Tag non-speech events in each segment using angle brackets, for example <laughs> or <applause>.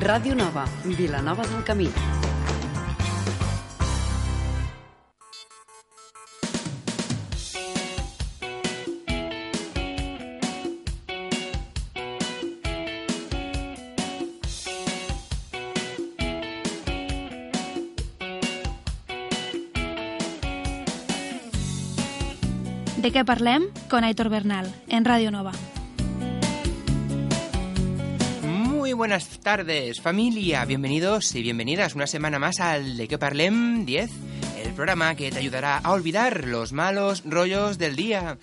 Ràdio Nova, Vilanova del Camí. De què parlem? Con Aitor Bernal, en Radio Nova. Buenas tardes, familia. Bienvenidos y bienvenidas una semana más al De qué parlem 10, el programa que te ayudará a olvidar los malos rollos del día.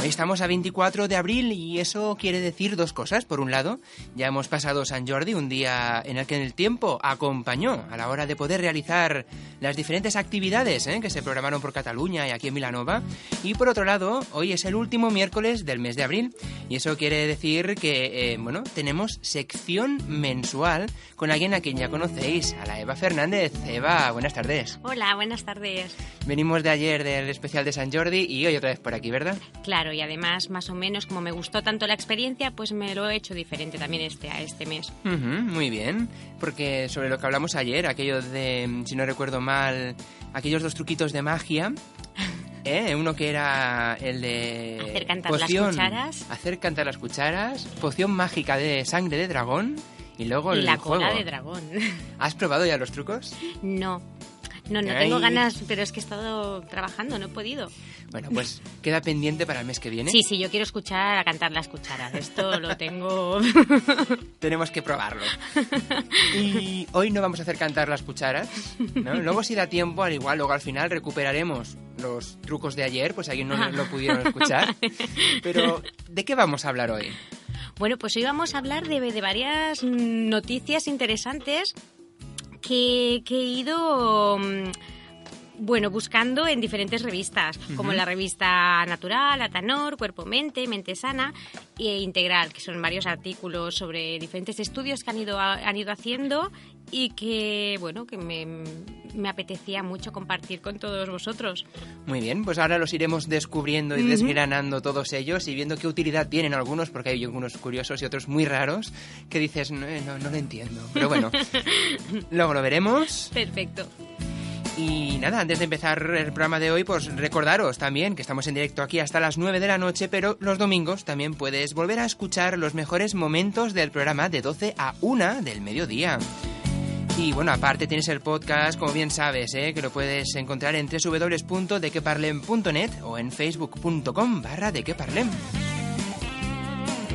Hoy estamos a 24 de abril y eso quiere decir dos cosas. Por un lado, ya hemos pasado San Jordi, un día en el que el tiempo acompañó a la hora de poder realizar las diferentes actividades ¿eh? que se programaron por Cataluña y aquí en Milanova. Y por otro lado, hoy es el último miércoles del mes de abril y eso quiere decir que, eh, bueno, tenemos sección mensual con alguien a quien ya conocéis, a la Eva Fernández. Eva, buenas tardes. Hola, buenas tardes. Venimos de ayer del especial de San Jordi y hoy otra vez por aquí, ¿verdad? Claro, y además, más o menos, como me gustó tanto la experiencia, pues me lo he hecho diferente también este, a este mes. Muy bien, porque sobre lo que hablamos ayer, aquello de, si no recuerdo mal, aquellos dos truquitos de magia, <laughs> ¿eh? uno que era el de... Hacer cantar las cucharas. Hacer cantar las cucharas, poción mágica de sangre de dragón y luego el la cola juego. de dragón. ¿Has probado ya los trucos? No. No, no Ay. tengo ganas, pero es que he estado trabajando, no he podido. Bueno, pues queda pendiente para el mes que viene. Sí, sí, yo quiero escuchar a cantar las cucharas. Esto lo tengo. <laughs> Tenemos que probarlo. Y hoy no vamos a hacer cantar las cucharas, ¿no? Luego si da tiempo, al igual, luego al final recuperaremos los trucos de ayer, pues alguien no lo pudieron escuchar. <laughs> Pero, ¿de qué vamos a hablar hoy? Bueno, pues hoy vamos a hablar de, de varias mm, noticias interesantes que, que he ido mm, bueno, buscando en diferentes revistas, como la revista Natural, Atanor, Cuerpo Mente, Mente Sana e Integral, que son varios artículos sobre diferentes estudios que han ido, han ido haciendo y que, bueno, que me, me apetecía mucho compartir con todos vosotros. Muy bien, pues ahora los iremos descubriendo y desgranando todos ellos y viendo qué utilidad tienen algunos, porque hay algunos curiosos y otros muy raros que dices, no, eh, no, no lo entiendo. Pero bueno, <laughs> luego lo veremos. Perfecto. Y nada, antes de empezar el programa de hoy, pues recordaros también que estamos en directo aquí hasta las 9 de la noche, pero los domingos también puedes volver a escuchar los mejores momentos del programa de 12 a 1 del mediodía. Y bueno, aparte tienes el podcast, como bien sabes, ¿eh? que lo puedes encontrar en www.dequeparlem.net o en facebook.com barra dequeparlem.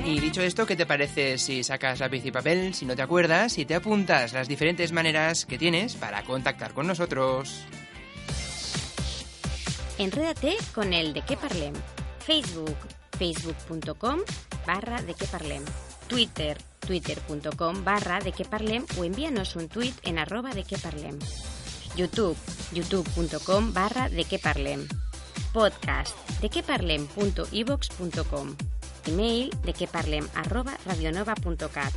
Y dicho esto, ¿qué te parece si sacas lápiz y papel, si no te acuerdas, y te apuntas las diferentes maneras que tienes para contactar con nosotros? Enrédate con el de qué parlem. Facebook, facebook.com barra de parlem. Twitter, twitter.com barra de qué parlem o envíanos un tweet en arroba de qué parlem. YouTube, youtube.com barra de qué parlem. Podcast, de parlem.evox.com. Email, de qué parlem arroba radionova.cat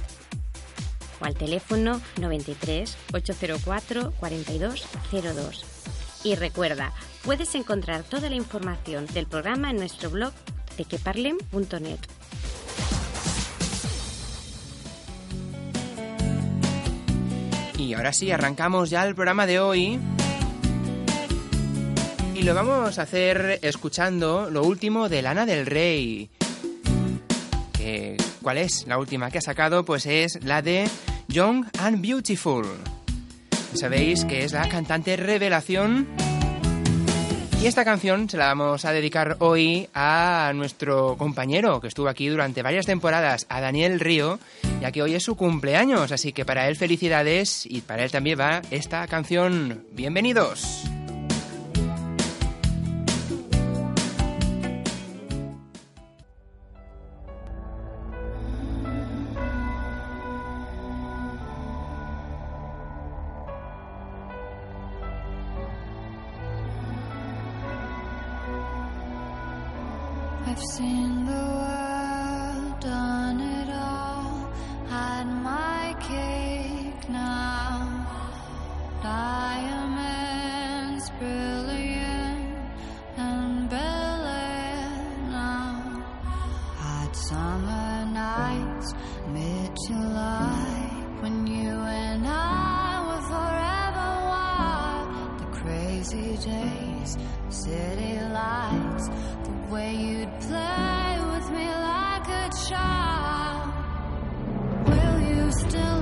o al teléfono 93 804 4202. Y recuerda, puedes encontrar toda la información del programa en nuestro blog de queparlem.net. Y ahora sí, arrancamos ya el programa de hoy. Y lo vamos a hacer escuchando lo último de Lana del Rey. Que, ¿Cuál es la última que ha sacado? Pues es la de Young and Beautiful. Sabéis que es la cantante revelación. Esta canción se la vamos a dedicar hoy a nuestro compañero que estuvo aquí durante varias temporadas, a Daniel Río, ya que hoy es su cumpleaños, así que para él felicidades y para él también va esta canción. Bienvenidos. July, when you and I were forever wild. The crazy days, city lights, the way you'd play with me like a child. Will you still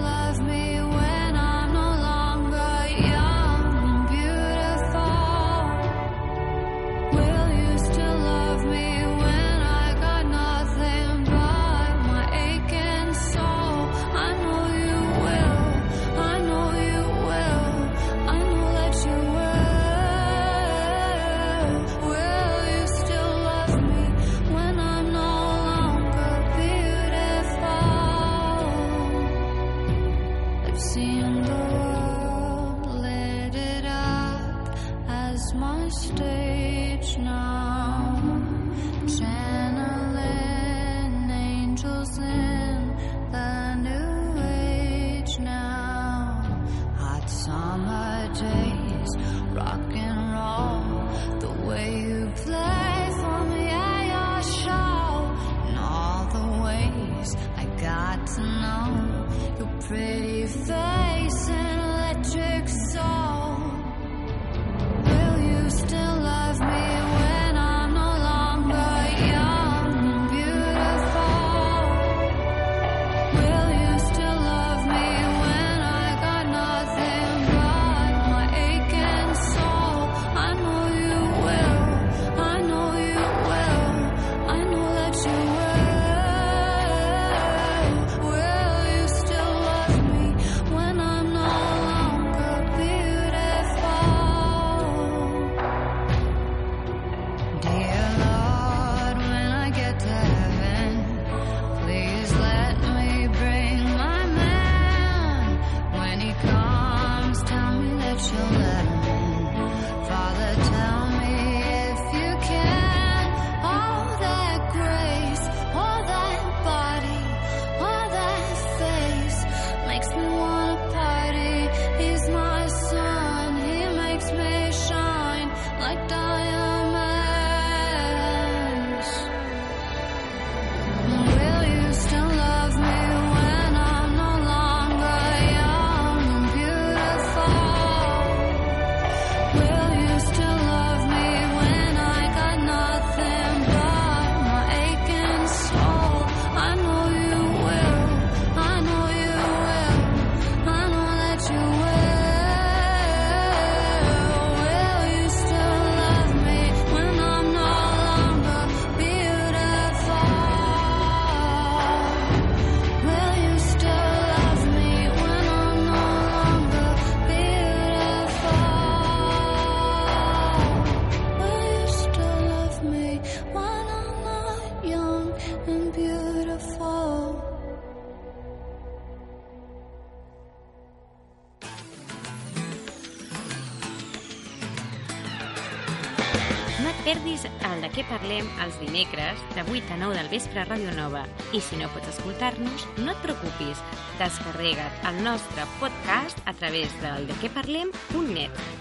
què parlem els dimecres de 8 a 9 del vespre a Ràdio Nova. I si no pots escoltar-nos, no et preocupis. Descarrega't el nostre podcast a través del dequeparlem.net.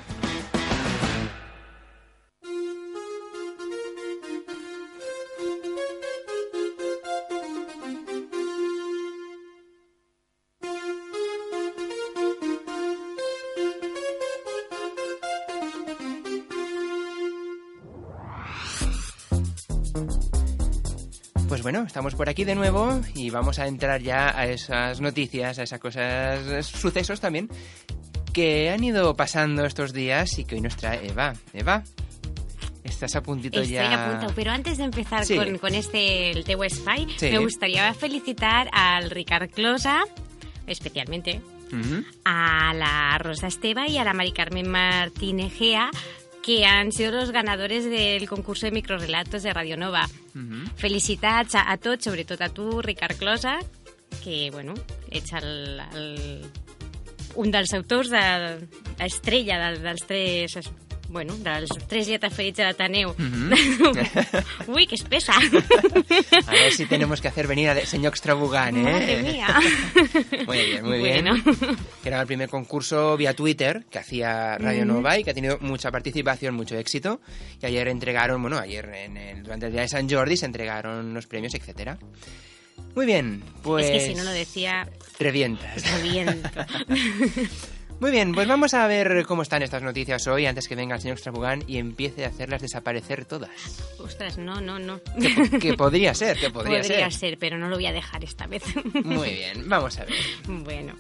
Pues bueno, estamos por aquí de nuevo y vamos a entrar ya a esas noticias, a esas cosas, esos sucesos también que han ido pasando estos días y que hoy nos trae Eva. Eva, estás a puntito Estoy ya. a punto, pero antes de empezar Sí. con, con este el espai, Sí. me gustaría felicitar al Ricard Closa, especialmente, a la Rosa Esteba y a la Mari Carmen Martínez Gea, que han sido los ganadores del concurso de microrelatos de Radio Nova. Ujú. Felicitats a, a tots, sobretot a tu, Ricard Closa, que, bueno, ets el, el, un dels autors de estrella del, dels tres bueno, dels tres dietes ferits de l'Ateneu. Mhm. <laughs> Ui, que espessa! A ver si tenemos que hacer venir al señor Extrabugán, ¿eh? Madre mía. <laughs> Muy bien, muy Bueno. bien. Que era el primer concurso vía Twitter que hacía Radio Nova y que ha tenido mucha participación, mucho éxito. Y ayer entregaron, bueno, ayer en el- durante el día de San Jordi se entregaron los premios, etcétera. Muy bien, pues... Es que si no lo decía, Revientas. reviento. <laughs> Muy bien, pues vamos a ver cómo están estas noticias hoy antes que venga el señor Extrabugán y empiece a hacerlas desaparecer todas. Ostras, no, no, no. Que, que <laughs> podría ser, que podría, Podría ser. ser, pero no lo voy a dejar esta vez. Muy bien, vamos a ver. <laughs> bueno,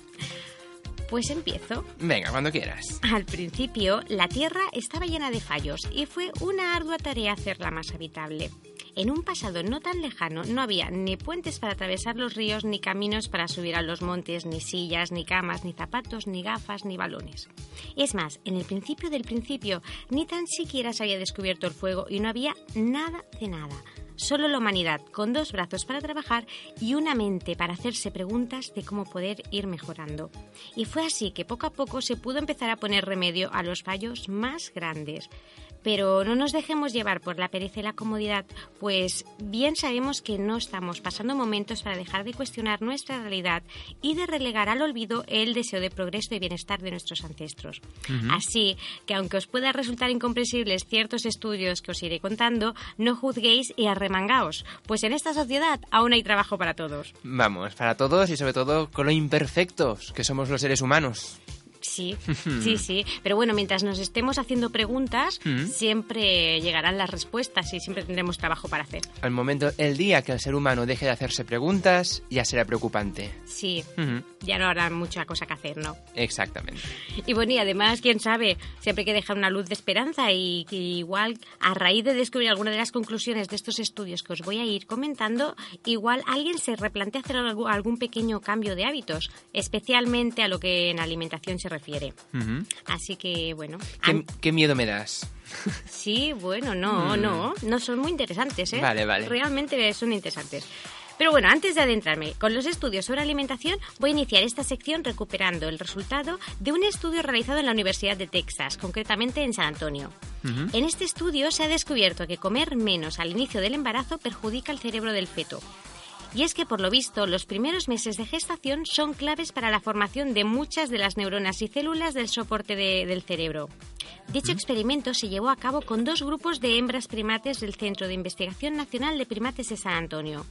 pues empiezo. Venga, cuando quieras. Al principio, la Tierra estaba llena de fallos y fue una ardua tarea hacerla más habitable. En un pasado no tan lejano no había ni puentes para atravesar los ríos, ni caminos para subir a los montes, ni sillas, ni camas, ni zapatos, ni gafas, ni balones. Es más, en el principio del principio, ni tan siquiera se había descubierto el fuego y no había nada de nada. Solo la humanidad, con dos brazos para trabajar y una mente para hacerse preguntas de cómo poder ir mejorando. Y fue así que poco a poco se pudo empezar a poner remedio a los fallos más grandes. Pero no nos dejemos llevar por la pereza y la comodidad, pues bien sabemos que no estamos pasando momentos para dejar de cuestionar nuestra realidad y de relegar al olvido el deseo de progreso y bienestar de nuestros ancestros. Así que aunque os pueda resultar incomprensibles ciertos estudios que os iré contando, no juzguéis y arremangaos, pues en esta sociedad aún hay trabajo para todos. Vamos, para todos y sobre todo con lo imperfectos que somos los seres humanos. Sí, sí, sí. Pero bueno, mientras nos estemos haciendo preguntas, siempre llegarán las respuestas y siempre tendremos trabajo para hacer. Al momento, el día que el ser humano deje de hacerse preguntas, ya será preocupante. Sí, Ujú, ya no habrá mucha cosa que hacer, ¿no? Exactamente. Y bueno, y además, quién sabe, siempre hay que dejar una luz de esperanza y que igual a raíz de descubrir alguna de las conclusiones de estos estudios que os voy a ir comentando, igual alguien se replantea hacer algún pequeño cambio de hábitos, especialmente a lo que en alimentación se refiere. Así que, bueno, ¿Qué, miedo me das? <laughs> sí, bueno, no, no, no son muy interesantes, ¿eh? Mm. Vale, vale. Realmente son interesantes. Pero bueno, antes de adentrarme con los estudios sobre alimentación, voy a iniciar esta sección recuperando el resultado de un estudio realizado en la Universidad de Texas, concretamente en San Antonio. En este estudio se ha descubierto que comer menos al inicio del embarazo perjudica el cerebro del feto. Y es que, por lo visto, los primeros meses de gestación son claves para la formación de muchas de las neuronas y células del soporte de- del cerebro. Dicho experimento se llevó a cabo con dos grupos de hembras primates del Centro de Investigación Nacional de Primates de San Antonio.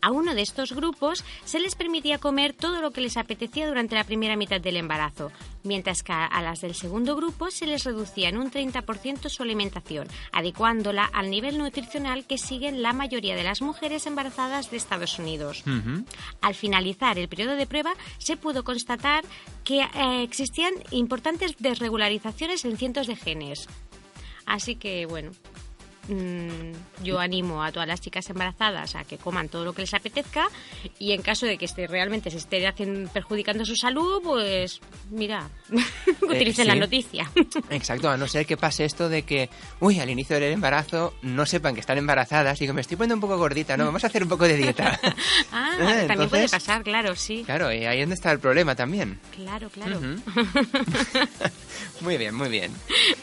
A uno de estos grupos se les permitía comer todo lo que les apetecía durante la primera mitad del embarazo, mientras que a las del segundo grupo se les reducía en un 30% su alimentación, adecuándola al nivel nutricional que siguen la mayoría de las mujeres embarazadas de Estados Unidos. Al finalizar el periodo de prueba, se pudo constatar que eh, existían importantes desregularizaciones en cientos de genes. Así que, bueno, yo animo a todas las chicas embarazadas a que coman todo lo que les apetezca y en caso de que esté, realmente se esté haciendo, perjudicando su salud, pues mira, <laughs> utilicen la sí. noticia. <laughs> Exacto, a no ser que pase esto de que, uy, al inicio del embarazo no sepan que están embarazadas. Digo, me estoy poniendo un poco gordita, ¿no? Vamos a hacer un poco de dieta. <laughs> ah, Eh, también puede pasar, claro, sí. Claro, y ahí es donde está el problema también. Claro, claro. Muy bien, muy bien.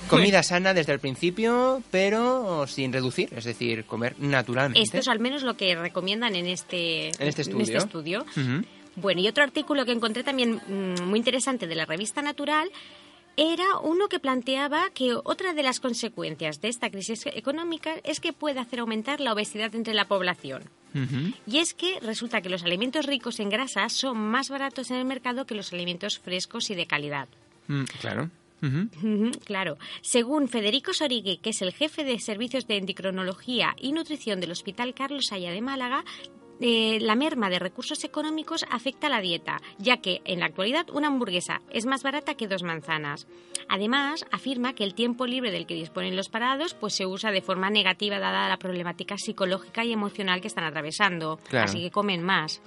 Comida sana desde el principio, pero sin reducir, es decir, comer naturalmente. Esto es al menos lo que recomiendan en este, En este estudio. estudio. Ujú. Bueno, y otro artículo que encontré también mm, muy interesante de la revista Natural era uno que planteaba que otra de las consecuencias de esta crisis económica es que puede hacer aumentar la obesidad entre la población. Y es que resulta que los alimentos ricos en grasas son más baratos en el mercado que los alimentos frescos y de calidad. Mm, claro. Claro. Según Federico Sorigui, que es el jefe de servicios de endocrinología y nutrición del Hospital Carlos Haya de Málaga, eh, la merma de recursos económicos afecta a la dieta, ya que en la actualidad una hamburguesa es más barata que dos manzanas. Además, afirma que el tiempo libre del que disponen los parados pues se usa de forma negativa dada la problemática psicológica y emocional que están atravesando. Claro. Así que comen más.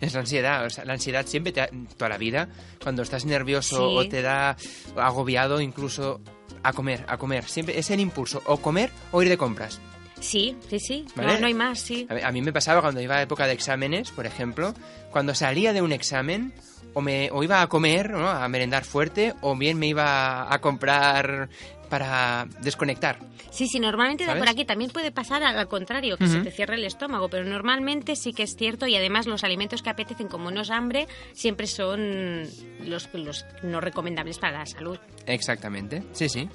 Es la ansiedad, o sea, la ansiedad siempre te, ha- toda la vida, cuando estás nervioso Sí. o te da agobiado incluso a comer, a comer, siempre es el impulso, o comer o ir de compras. Sí, sí, sí. No- ¿Vale? No, hay más, sí. A mí, me pasaba cuando iba a época de exámenes, por ejemplo, cuando salía de un examen o, me, o iba a comer, ¿no? a merendar fuerte, o bien me iba a comprar para desconectar. Sí, sí, normalmente ¿Sabes? por aquí también puede pasar al contrario, que se Ujú. te cierre el estómago, pero normalmente sí que es cierto y además los alimentos que apetecen como no es hambre siempre son los, los no recomendables para la salud. Exactamente. Sí, sí.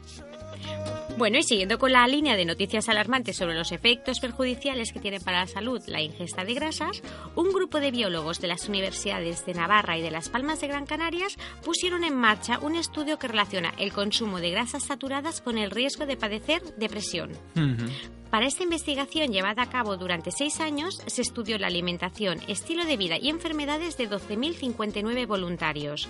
Bueno, y siguiendo con la línea de noticias alarmantes sobre los efectos perjudiciales que tiene para la salud la ingesta de grasas, un grupo de biólogos de las universidades de Navarra y de Las Palmas de Gran Canarias pusieron en marcha un estudio que relaciona el consumo de grasas saturadas con el riesgo de padecer depresión. Ujú. Para esta investigación llevada a cabo durante seis años, se estudió la alimentación, estilo de vida y enfermedades de 12.059 voluntarios.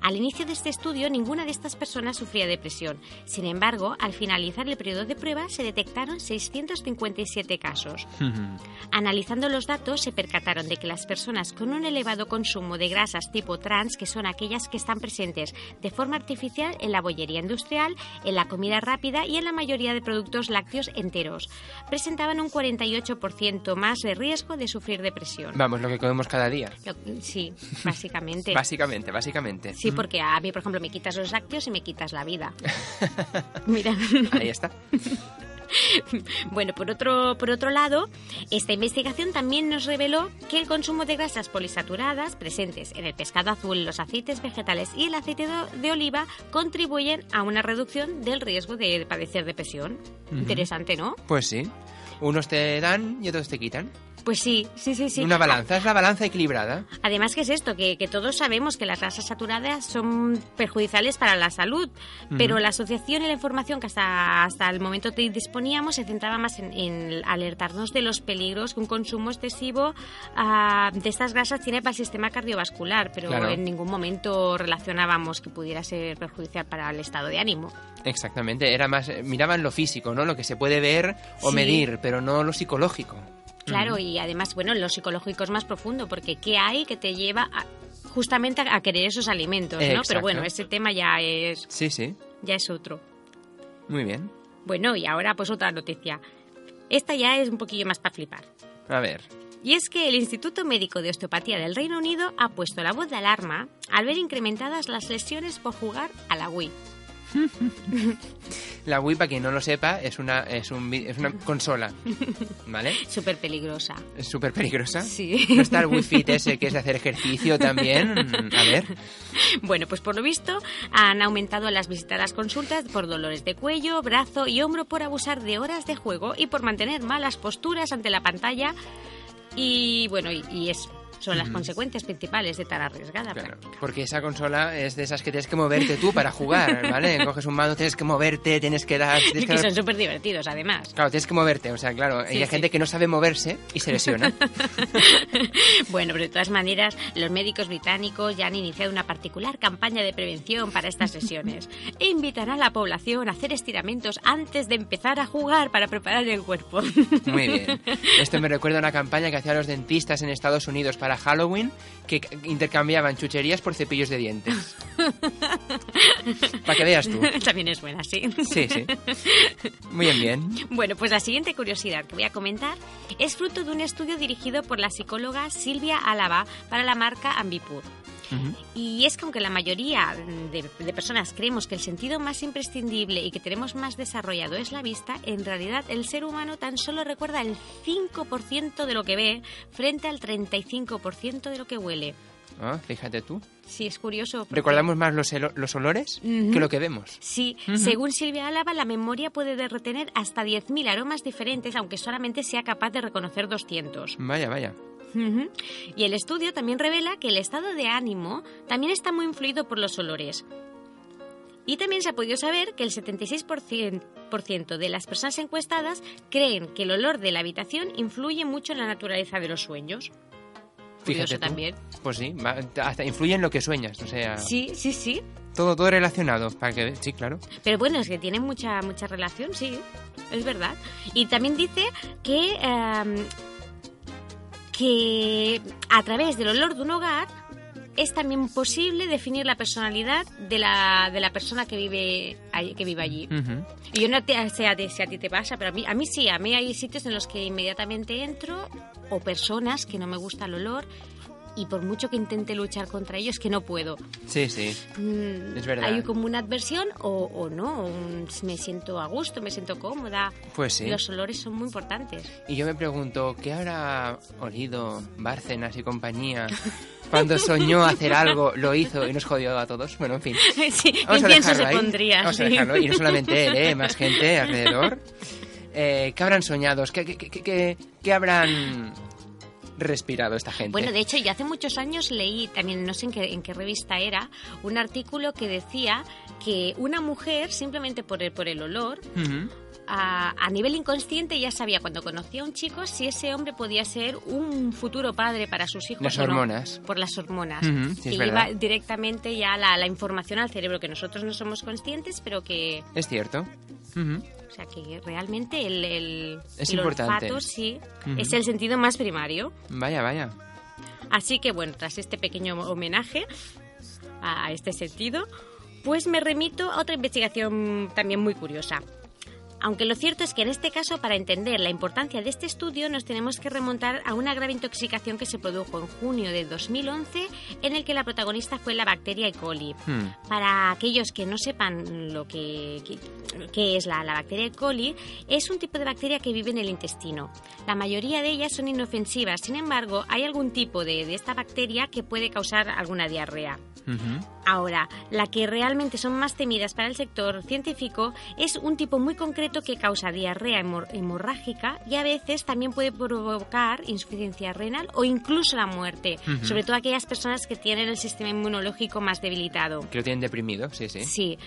Al inicio de este estudio, ninguna de estas personas sufría depresión. Sin embargo, al finalizar el periodo de prueba, se detectaron 657 casos. <laughs> Analizando los datos, se percataron de que las personas con un elevado consumo de grasas tipo trans, que son aquellas que están presentes de forma artificial en la bollería industrial, en la comida rápida y en la mayoría de productos lácteos enteros, presentaban un 48% más de riesgo de sufrir depresión. Vamos, lo que comemos cada día. Lo- Sí, <laughs> básicamente. Básicamente, básicamente. Sí, Ujú. porque a mí, por ejemplo, me quitas los lácteos y me quitas la vida. <laughs> Mira. Ahí está. <laughs> Bueno, por otro, por otro lado, esta investigación también nos reveló que el consumo de grasas polisaturadas presentes en el pescado azul, los aceites vegetales y el aceite de, de oliva contribuyen a una reducción del riesgo de padecer depresión. Interesante, ¿no? Pues sí. Unos te dan y otros te quitan. Pues sí, sí, sí, sí. Una balanza, es la balanza equilibrada. Además, ¿qué es esto? Que, que todos sabemos que las grasas saturadas son perjudiciales para la salud, pero la asociación y la información que hasta, hasta el momento te disponíamos se centraba más en, en alertarnos de los peligros que un consumo excesivo ah, de estas grasas tiene para el sistema cardiovascular, pero Claro. en ningún momento relacionábamos que pudiera ser perjudicial para el estado de ánimo. Exactamente, era más eh, miraban lo físico, ¿no? Lo que se puede ver o Sí. medir, pero no lo psicológico. Claro, y además, bueno, lo psicológico es más profundo, porque ¿qué hay que te lleva a- justamente a, querer esos alimentos, ¿no? Exacto. Pero bueno, ese tema ya es, Sí, sí. ya es otro. Muy bien. Bueno, y ahora pues otra noticia. Esta ya es un poquillo más para flipar. A ver. Y es que el Instituto Médico de Osteopatía del Reino Unido ha puesto la voz de alarma al ver incrementadas las lesiones por jugar a la Wii. La Wii, para quien no lo sepa, es una, es un, vi- es una consola, ¿vale? <laughs> Súper peligrosa. Es súper peligrosa. Sí. No está el Wii Fit ese que es de hacer ejercicio también. A ver. Bueno, pues por lo visto han aumentado las visitadas consultas por dolores de cuello, brazo y hombro por abusar de horas de juego y por mantener malas posturas ante la pantalla. Y bueno, y, y es, son las consecuencias principales de tan arriesgada Claro, práctica. porque esa consola es de esas que tienes que moverte tú para jugar, ¿vale? <laughs> Coges un mando, tienes que moverte, tienes que dar... Y Tienes que que son dar- súper divertidos, además. Claro, tienes que moverte, o sea, claro, Sí, y hay sí. gente que no sabe moverse y se lesiona. <laughs> Bueno, pero de todas maneras, los médicos británicos ya han iniciado una particular campaña de prevención para estas sesiones e invitarán a la población a hacer estiramientos antes de empezar a jugar para preparar el cuerpo. Muy bien. <laughs> Esto me recuerda a una campaña que hacían los dentistas en Estados Unidos para Halloween, que intercambiaban chucherías por cepillos de dientes. <laughs> Para que veas tú. También es buena, sí. Sí, sí. Muy bien, bien. Bueno, pues la siguiente curiosidad que voy a comentar es fruto de un estudio dirigido por la psicóloga Silvia Álava para la marca Ambipur. Y es que aunque la mayoría de, de personas creemos que el sentido más imprescindible y que tenemos más desarrollado es la vista, en realidad el ser humano tan solo recuerda el 5% de lo que ve frente al 35% de lo que huele. Ah, fíjate tú. Sí, es curioso. porque- Recordamos más los, los olores que lo que vemos. Sí, según Silvia Álava, la memoria puede de- retener hasta 10.000 aromas diferentes, aunque solamente sea capaz de reconocer 200. Vaya, vaya. Y el estudio también revela que el estado de ánimo también está muy influido por los olores. Y también se ha podido saber que el 76% por ciento de las personas encuestadas creen que el olor de la habitación influye mucho en la naturaleza de los sueños. Curioso Fíjate tú. también. Pues sí, va- hasta influye en lo que sueñas, o sea, Sí, sí, sí. todo todo relacionado, para que sí, claro. Pero bueno, es que tiene mucha, mucha relación, sí, es verdad. Y también dice que, em, que a través del olor de un hogar es también posible definir la personalidad de la, de la persona que vive, que vive allí. Y yo no te, sé a si a ti te pasa, pero a mí, a mí sí, a mí hay sitios en los que inmediatamente entro o personas que no me gusta el olor y por mucho que intente luchar contra ello es que no puedo. Sí, sí. Mm, Es verdad. Hay como una adversión o, o no, un- me siento a gusto, me siento cómoda. Pues sí. Los olores son muy importantes. Y yo me pregunto, ¿qué habrá olido Bárcenas y compañía <laughs> cuando soñó hacer algo, lo hizo y nos jodió a todos? Bueno, en fin. <laughs> sí, Vamos a incienso dejarlo se ahí. pondría. Vamos a sí. dejarlo. Y no solamente él, ¿eh? más gente alrededor. <laughs> Eh, ¿Qué habrán soñado? ¿Qué, qué, qué- qué- qué habrán respirado esta gente? Bueno, de hecho, yo hace muchos años leí, también no sé en qué, en qué revista era, un artículo que decía que una mujer, simplemente por el, por el olor, Ujú. a, a nivel inconsciente ya sabía cuando conocía a un chico si ese hombre podía ser un futuro padre para sus hijos. Las o no, hormonas. por las hormonas. Sí, que lleva verdad. directamente ya la, la información al cerebro, que nosotros no somos conscientes, pero que. Es cierto. O sea, que realmente el, el, Es el importante. olfato sí es el sentido más primario. Vaya, vaya. Así que bueno, tras este pequeño homenaje a a este sentido, pues me remito a otra investigación también muy curiosa. Aunque lo cierto es que en este caso, para entender la importancia de este estudio, nos tenemos que remontar a una grave intoxicación que se produjo en junio de 2011, en el que la protagonista fue la bacteria E. coli. Hmm. Para aquellos que no sepan lo que, es la, la bacteria E. coli, es un tipo de bacteria que vive en el intestino. La mayoría de ellas son inofensivas, sin embargo, hay algún tipo de, de esta bacteria que puede causar alguna diarrea. Ahora, la que realmente son más temidas para el sector científico es un tipo muy concreto que causa diarrea hemor- hemorrágica y a veces también puede provocar insuficiencia renal o incluso la muerte, sobre todo aquellas personas que tienen el sistema inmunológico más debilitado. Que lo tienen deprimido, sí, sí. Sí.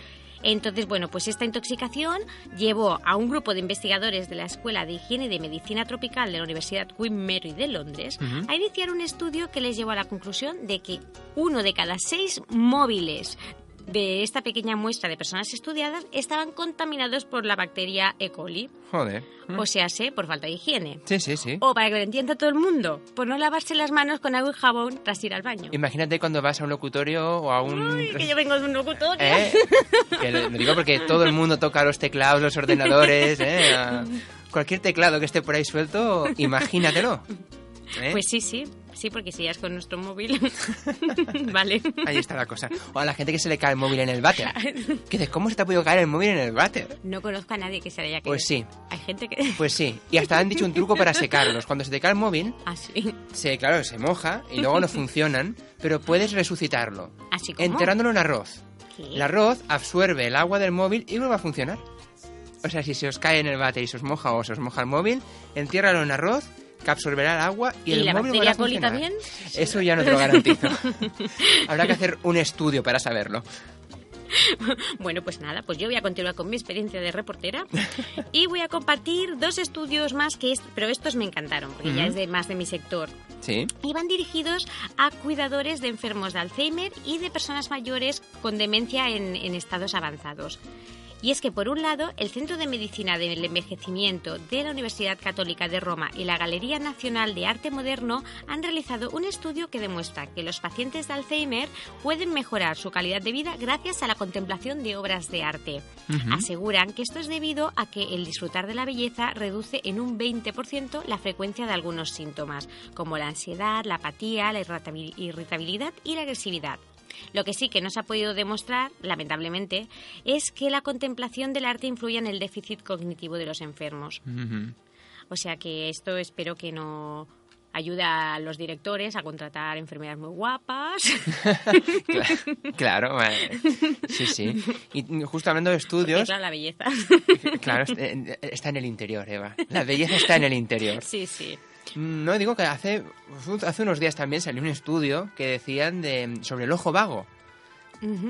Entonces, bueno, pues esta intoxicación llevó a un grupo de investigadores de la Escuela de Higiene y de Medicina Tropical de la Universidad Queen Mary de Londres a iniciar un estudio que les llevó a la conclusión de que uno de cada seis móviles de esta pequeña muestra de personas estudiadas estaban contaminados por la bacteria E. coli, Joder. o sea, sé, por falta de higiene. Sí, sí, sí. O para que lo entienda todo el mundo, por no lavarse las manos con agua y jabón tras ir al baño. Imagínate cuando vas a un locutorio o a un... Uy, que yo vengo de un locutorio. ¿Eh? Que lo, lo digo porque todo el mundo toca los teclados, los ordenadores, ¿eh? Cualquier teclado que esté por ahí suelto, imagínatelo. ¿eh? Pues sí, sí, sí, porque si ya es con nuestro móvil. <laughs> vale. Ahí está la cosa. O a la gente que se le cae el móvil en el váter. <laughs> ¿Qué dices? ¿Cómo se te ha podido caer el móvil en el váter? No conozco a nadie que se le haya caído. Pues sí. Hay gente que. <laughs> Pues sí. Y hasta han dicho un truco para secarlos. Cuando se te cae el móvil, Así. se, claro, se moja y luego no funcionan, pero puedes resucitarlo. Así como. Enterrándolo en arroz. ¿Qué? El arroz absorbe el agua del móvil y vuelve a funcionar. O sea, si se os cae en el váter y se os moja o se os moja el móvil, entiérralo en arroz, que absorberá el agua y, ¿Y el la móvil bacteria coli también? Eso ya no te lo garantizo. <laughs> Habrá que hacer un estudio para saberlo. Bueno, pues nada, pues yo voy a continuar con mi experiencia de reportera y voy a compartir dos estudios más que est- pero estos me encantaron, porque ya Ujú. es de más de mi sector. Sí. Y van dirigidos a cuidadores de enfermos de Alzheimer y de personas mayores con demencia en, en estados avanzados. Y es que, por un lado, el Centro de Medicina del Envejecimiento de la Universidad Católica de Roma y la Galería Nacional de Arte Moderno han realizado un estudio que demuestra que los pacientes de Alzheimer pueden mejorar su calidad de vida gracias a la contemplación de obras de arte. Aseguran que esto es debido a que el disfrutar de la belleza reduce en un 20% la frecuencia de algunos síntomas, como la ansiedad, la apatía, la irritabil- irritabilidad y la agresividad. Lo que sí que no se ha podido demostrar, lamentablemente, es que la contemplación del arte influye en el déficit cognitivo de los enfermos. O sea que esto espero que no ayude a los directores a contratar enfermeras muy guapas. <laughs> Cla- Claro, vale. sí, sí. Y justo hablando de estudios, claro, la belleza. <laughs> claro, est- eh, está en el interior, Eva. La belleza está en el interior. sí, sí. No, digo que hace, hace unos días también salió un estudio que decían de, sobre el ojo vago.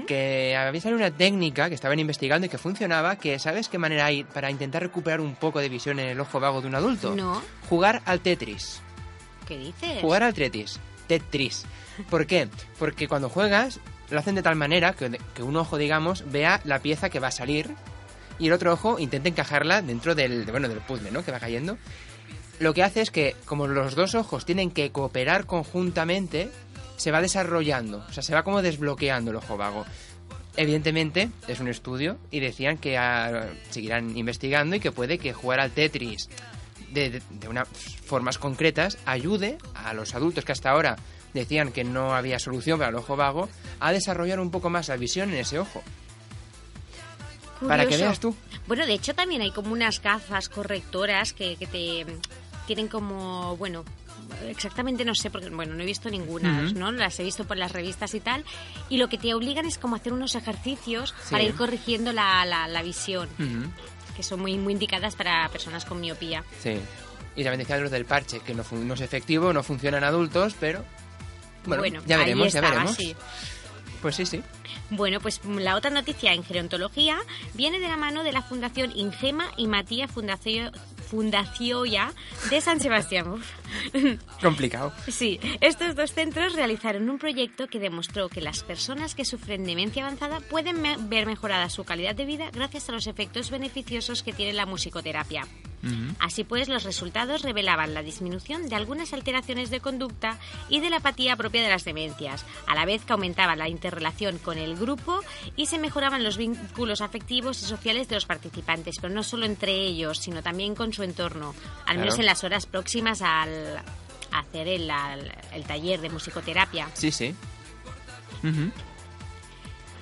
Que había salido una técnica que estaban investigando y que funcionaba, que ¿sabes qué manera hay para intentar recuperar un poco de visión en el ojo vago de un adulto? No. Jugar al Tetris. ¿Qué dices? Jugar al Tetris. Tetris. ¿Por qué? Porque cuando juegas lo hacen de tal manera que, que un ojo, digamos, vea la pieza que va a salir y el otro ojo intenta encajarla dentro del, de- bueno, del puzzle, ¿no? Que va cayendo. Lo que hace es que, como los dos ojos tienen que cooperar conjuntamente, se va desarrollando, o sea, se va como desbloqueando el ojo vago. Evidentemente, es un estudio y decían que ah, seguirán investigando y que puede que jugar al Tetris de, de, de unas formas concretas ayude a los adultos que hasta ahora decían que no había solución para el ojo vago, a desarrollar un poco más la visión en ese ojo. Para que veas tú. Bueno, de hecho también hay como unas gafas correctoras que, que te tienen como, bueno, exactamente no sé, porque bueno, no he visto ninguna. ¿no? Las he visto por las revistas y tal. Y lo que te obligan es como hacer unos ejercicios Sí. para ir corrigiendo la, la, la visión, que son muy, muy indicadas para personas con miopía. Sí. Y también decían los del parche, que no, no es efectivo, no funciona en adultos, pero... Bueno, ya ahí veremos, ya veremos. sí. Pues sí, sí. Bueno, pues la otra noticia en gerontología viene de la mano de la Fundación Ingema y Matías Fundacio, Fundacioia de San Sebastián. Complicado. Sí, estos dos centros realizaron un proyecto que demostró que las personas que sufren demencia avanzada pueden me- ver mejorada su calidad de vida gracias a los efectos beneficiosos que tiene la musicoterapia. Así pues, los resultados revelaban la disminución de algunas alteraciones de conducta y de la apatía propia de las demencias, a la vez que aumentaba la interrelación con el grupo y se mejoraban los vínculos afectivos y sociales de los participantes, pero no solo entre ellos, sino también con su entorno, al menos Claro. en las horas próximas al hacer el, al- el taller de musicoterapia. Sí, sí. Ujú.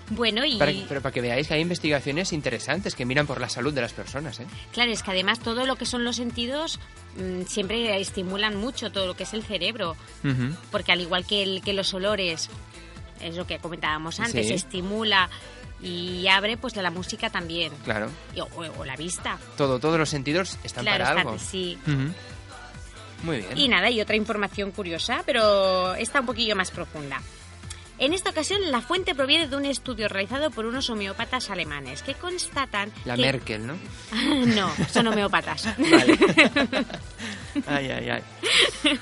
Bueno, y Para- pero para que veáis que hay investigaciones interesantes que miran por la salud de las personas, ¿eh? claro, es que además todo lo que son los sentidos mm, siempre estimulan mucho todo lo que es el cerebro. Porque al igual que, el- que los olores, es lo que comentábamos antes, Sí. estimula y abre, pues la música también, Claro. o, o la vista. Todo, todos los sentidos están claro, para algo. sí. Muy bien. Y nada, y otra información curiosa, pero está un poquillo más profunda. En esta ocasión, la fuente proviene de un estudio realizado por unos homeópatas alemanes que constatan La que... Merkel, ¿no? <laughs> no, son homeópatas. Vale. <laughs> ay, ay, ay.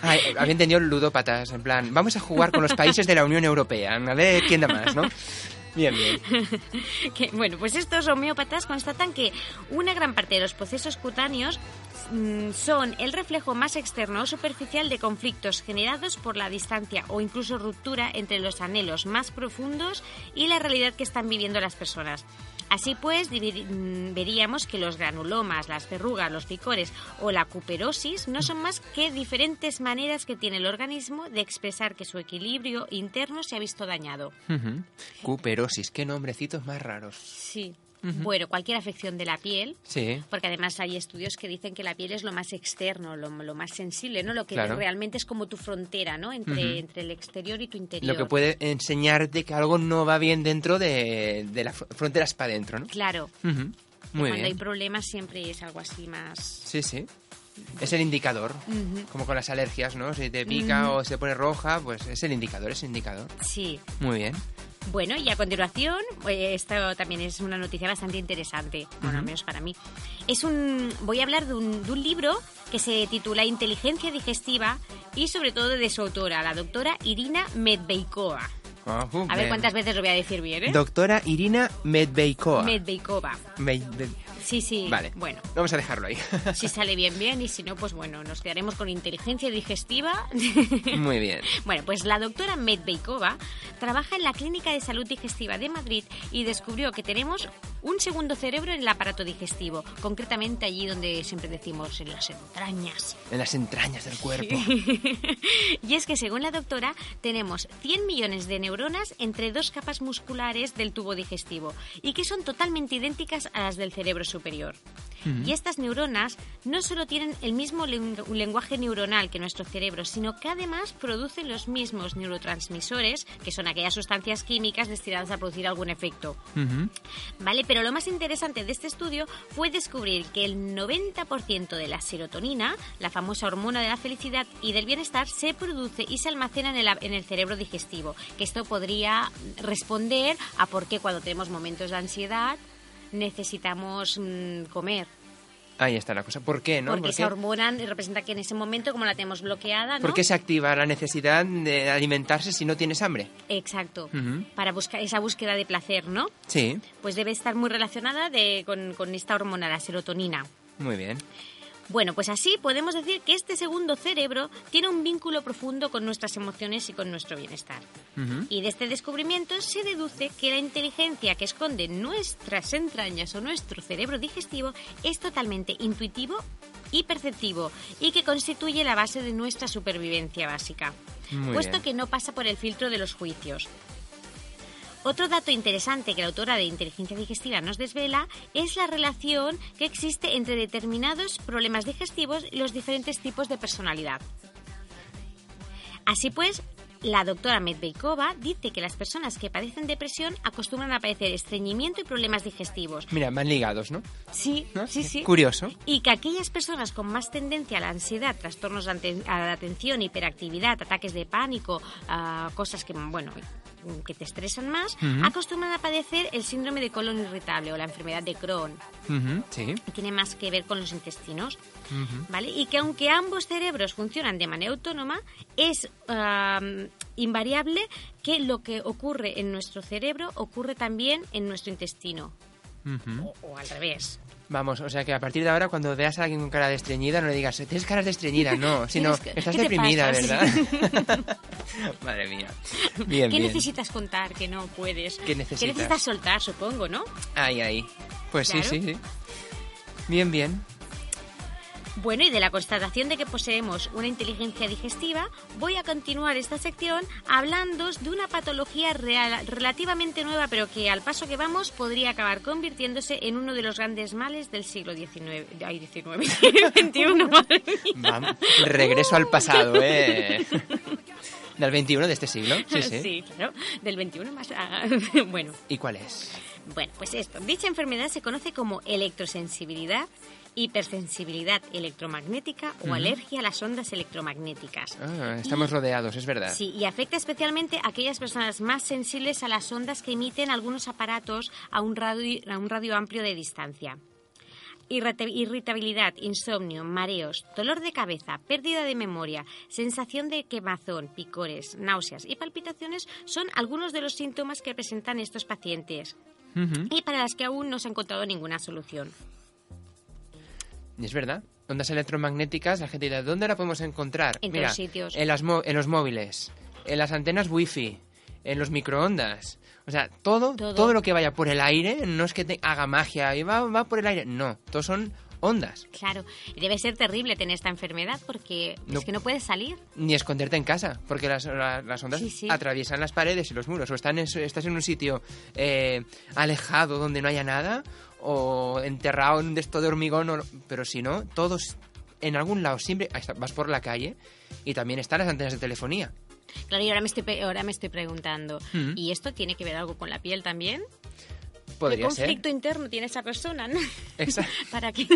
Ay, Había entendido ludópatas, en plan, vamos a jugar con los países de la Unión Europea, a ver quién da más, ¿no? Bien, bien. <laughs> que, bueno, pues estos homeópatas constatan que una gran parte de los procesos cutáneos son el reflejo más externo o superficial de conflictos generados por la distancia o incluso ruptura entre los anhelos más profundos y la realidad que están viviendo las personas. Así pues, mm, veríamos que los granulomas, las verrugas, los picores o la cuperosis no son más que diferentes maneras que tiene el organismo de expresar que su equilibrio interno se ha visto dañado. Cuperosis, qué nombrecitos más raros. Sí. Bueno, cualquier afección de la piel, Sí, porque además hay estudios que dicen que la piel es lo más externo, lo, lo más sensible, ¿no? Lo que Claro. realmente es como tu frontera, ¿no? Entre, entre el exterior y tu interior. lo que puede enseñarte que algo no va bien dentro de, de las fr- fronteras para adentro, ¿no? Claro. Ujú. Muy cuando hay bien. problemas siempre es algo así más... Sí, sí. Es el indicador, como con las alergias, ¿no? Si te pica o se pone roja, pues es el indicador, es el indicador. Sí. Muy bien. Bueno, y a continuación, eh, esto también es una noticia bastante interesante, bueno, al menos para mí. Es un, voy a hablar de un, de un libro que se titula Inteligencia Digestiva y sobre todo de su autora, la doctora Irina Medveikova. A ver cuántas veces lo voy a decir bien, ¿eh? Doctora Irina Medveikova. Medveikova. Med- Sí, sí. Vale. Bueno, Vamos a dejarlo ahí. si sale bien, bien, y si no, pues bueno, nos quedaremos con inteligencia digestiva. Muy bien. Bueno, pues la doctora Medveikova trabaja en la Clínica de Salud Digestiva de Madrid y descubrió que tenemos un segundo cerebro en el aparato digestivo, concretamente allí donde siempre decimos en las entrañas. En las entrañas del cuerpo. <laughs> y es que según la doctora tenemos 100 millones de neuronas entre dos capas musculares del tubo digestivo y que son totalmente idénticas a las del cerebro superior. Y estas neuronas no solo tienen el mismo len- lenguaje neuronal que nuestro cerebro, sino que además producen los mismos neurotransmisores, que son aquellas sustancias químicas destinadas a producir algún efecto. ¿Vale? Pero lo más interesante de este estudio fue descubrir que el 90% de la serotonina, la famosa hormona de la felicidad y del bienestar, se produce y se almacena en el, en el cerebro digestivo. Que esto podría responder a por qué cuando tenemos momentos de ansiedad necesitamos mm, comer. Ahí está la cosa. ¿Por qué, no? porque ¿Por esa qué? hormona representa que en ese momento, como la tenemos bloqueada, ¿no? ¿Por qué se activa la necesidad de alimentarse si no tienes hambre? Exacto. Para buscar esa búsqueda de placer, ¿no? Sí, Pues debe estar muy relacionada de- con, con esta hormona, la serotonina. muy bien. Bueno, pues así podemos decir que este segundo cerebro tiene un vínculo profundo con nuestras emociones y con nuestro bienestar. Y de este descubrimiento se deduce que la inteligencia que esconde nuestras entrañas o nuestro cerebro digestivo es totalmente intuitivo y perceptivo y que constituye la base de nuestra supervivencia básica, Muy puesto bien. que no pasa por el filtro de los juicios. Otro dato interesante que la autora de Inteligencia Digestiva nos desvela es la relación que existe entre determinados problemas digestivos y los diferentes tipos de personalidad. Así pues, la doctora Medveikova dice que las personas que padecen depresión acostumbran a padecer estreñimiento y problemas digestivos. Mira, van ligados, ¿no? Sí, ¿No? sí, sí. Curioso. Y que aquellas personas con más tendencia a la ansiedad, trastornos a la atención, hiperactividad, ataques de pánico, ah, cosas que, bueno, que te estresan más, Ujú. acostumbran a padecer el síndrome de colon irritable o la enfermedad de Crohn. Ujú, sí. Y tiene más que ver con los intestinos. Ujú. ¿Vale? Y que aunque ambos cerebros funcionan de manera autónoma, es invariable que lo que ocurre en nuestro cerebro ocurre también en nuestro intestino. O, o al revés. Vamos, o sea que a partir de ahora cuando veas a alguien con cara de estreñida no le digas, tienes caras de estreñida, no, <laughs> sino, que- estás ¿qué deprimida? ¿verdad? <laughs> Madre mía. Bien, ¿Qué bien. necesitas contar que no puedes? ¿Qué necesitas? necesitas soltar, supongo, no? Ahí, ahí. Pues Claro. sí, sí, sí. Bien, bien. Bueno, y de la constatación de que poseemos una inteligencia digestiva, voy a continuar esta sección hablando de una patología real- relativamente nueva, pero que al paso que vamos podría acabar convirtiéndose en uno de los grandes males del siglo XIX. Ay, XIX, XXI, <laughs> madre mía. Vamos. Regreso al pasado, ¿eh? Del 21 de este siglo. Sí, sí. claro, del 21 más... ah, <laughs> bueno, ¿Y cuál es? Bueno, pues esto. Dicha enfermedad se conoce como electrosensibilidad, hipersensibilidad electromagnética o Ujú. alergia a las ondas electromagnéticas. Ah, estamos rodeados, es verdad. Sí, y afecta especialmente a aquellas personas más sensibles a las ondas que emiten algunos aparatos a un radio, a un radio amplio de distancia. Irrita- Irritabilidad, insomnio, mareos, dolor de cabeza, pérdida de memoria, sensación de quemazón, picores, náuseas y palpitaciones son algunos de los síntomas que presentan estos pacientes Ujú. y para las que aún no se ha encontrado ninguna solución. Es verdad. Ondas electromagnéticas, la gente dirá, ¿dónde la podemos encontrar? En Mira, sitios. En, las en los móviles, en las antenas wifi, en los microondas. O sea, todo, todo, Todo. lo que vaya por el aire, no es que te haga magia y va, va por el aire. No, todos son ondas. Claro, debe ser terrible tener esta enfermedad porque No. es que no puedes salir. Ni esconderte en casa, porque las, la- las ondas Sí, sí. atraviesan las paredes y los muros. O están en- estás en un sitio eh, alejado donde no haya nada, o enterrado en un esto de hormigón, o- pero si no, todos en algún lado siempre vas por la calle y también están las antenas de telefonía. Claro, y ahora me estoy, ahora me estoy preguntando, Mm. ¿y esto tiene que ver algo con la piel también? ¿Qué ser. conflicto interno tiene esa persona? no? Exacto. <laughs> ¿Para qué?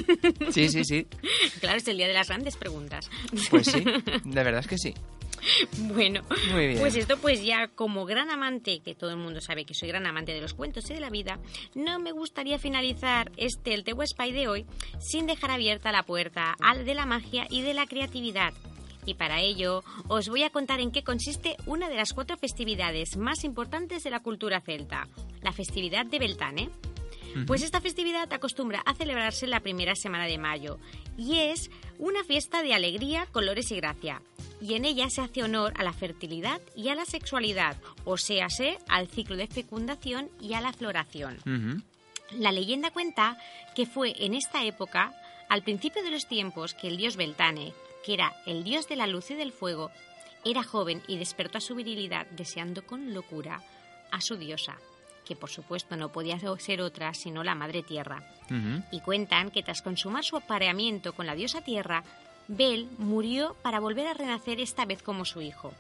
Sí, sí, sí. <laughs> claro, es el día de las grandes preguntas. Pues sí, <laughs> la verdad es que sí. <laughs> Bueno, Muy bien. pues esto pues ya como gran amante, que todo el mundo sabe que soy gran amante de los cuentos y de la vida, no me gustaría finalizar este el Tewa Spy de hoy sin dejar abierta la puerta al de la magia y de la creatividad. Y para ello os voy a contar en qué consiste una de las cuatro festividades más importantes de la cultura celta, la festividad de Beltane. Pues esta festividad acostumbra a celebrarse la primera semana de mayo y es una fiesta de alegría, colores y gracia. Y en ella se hace honor a la fertilidad y a la sexualidad, o sea, al ciclo de fecundación y a la floración. La leyenda cuenta que fue en esta época, al principio de los tiempos, que el dios Beltane, que era el dios de la luz y del fuego, era joven y despertó a su virilidad deseando con locura a su diosa, que por supuesto no podía ser otra sino la Madre Tierra. Y cuentan que tras consumar su apareamiento con la diosa Tierra, Bel murió para volver a renacer esta vez como su hijo.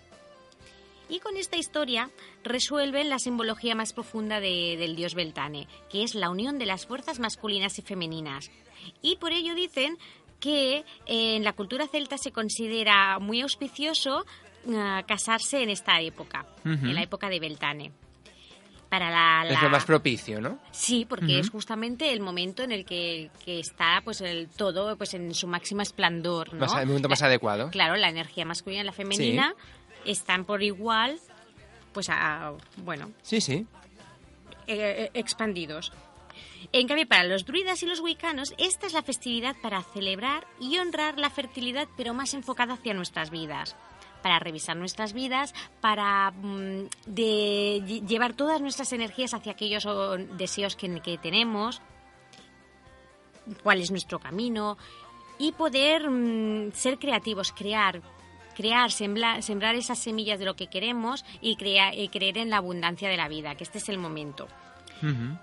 Y con esta historia resuelven la simbología más profunda de- del dios Beltane, que es la unión de las fuerzas masculinas y femeninas. Y por ello dicen que eh, en la cultura celta se considera muy auspicioso ah, casarse en esta época, en la época de Beltane. Para la, Es lo más propicio, ¿no? Sí, porque es justamente el momento en el que, que está pues el todo pues en su máximo esplendor, ¿no? Más- el momento más La- adecuado. Claro, la energía masculina y la femenina están por igual pues a, bueno, Sí, sí. eh, eh, expandidos. En cambio, para los druidas y los wicanos, esta es la festividad para celebrar y honrar la fertilidad, pero más enfocada hacia nuestras vidas. Para revisar nuestras vidas, para mm, de lle- llevar todas nuestras energías hacia aquellos oh, deseos que, que tenemos, cuál es nuestro camino y poder mm, ser creativos, crear, crear, sembrar, sembrar esas semillas de lo que queremos y, crea- y creer en la abundancia de la vida, que este es el momento.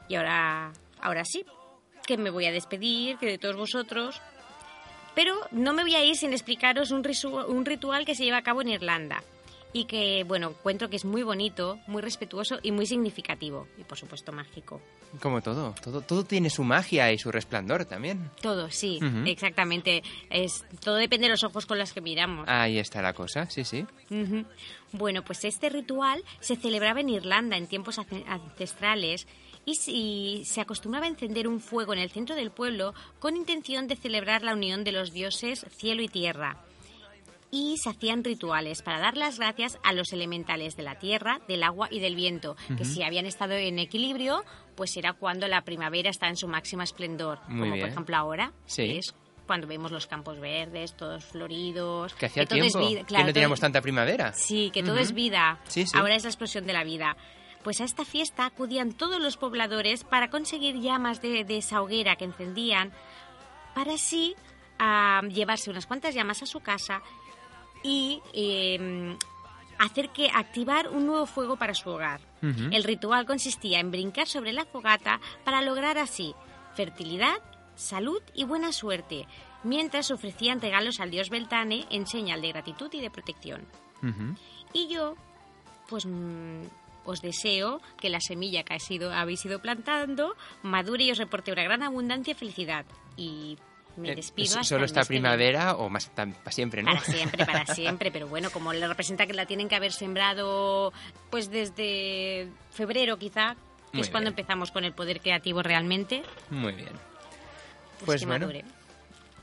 Y ahora, ahora sí, que me voy a despedir, que de todos vosotros. Pero no me voy a ir sin explicaros un, ritual que se lleva a cabo en Irlanda. Y que, bueno, encuentro que es muy bonito, muy respetuoso y muy significativo. Y por supuesto mágico. Como todo, todo, todo tiene su magia y su resplandor también. Todo, sí, exactamente. Es, todo depende de los ojos con los que miramos. Ahí está la cosa, sí, sí. Bueno, pues este ritual se celebraba en Irlanda en tiempos ancestrales y si- se acostumbraba a encender un fuego en el centro del pueblo con intención de celebrar la unión de los dioses cielo y tierra. Y se hacían rituales para dar las gracias a los elementales de la tierra, del agua y del viento, que si habían estado en equilibrio, pues era cuando la primavera está en su máxima esplendor, Muy como bien. por ejemplo ahora, Sí. que es cuando vemos los campos verdes, todos floridos, Que hacía todo es tiempo vida- que claro, no todo- teníamos tanta primavera. Sí, que todo es vida. Sí, sí. Ahora es la explosión de la vida. Pues a esta fiesta acudían todos los pobladores para conseguir llamas de, de esa hoguera que encendían, para así llevarse unas cuantas llamas a su casa y eh, hacer que activar un nuevo fuego para su hogar. El ritual consistía en brincar sobre la fogata para lograr así fertilidad, salud y buena suerte, mientras ofrecían regalos al dios Beltane en señal de gratitud y de protección. Y yo, pues mm, os deseo que la semilla que ha sido- habéis ido plantando madure y os reporte una gran abundancia y felicidad. Y me Eh, despido hasta Solo esta primavera o más para siempre, ¿no? Para siempre, para <laughs> siempre, pero bueno, como le representa que la tienen que haber sembrado pues desde febrero quizá, que Muy es cuando empezamos con el poder creativo realmente, Muy bien. pues, Pues que bueno. madure.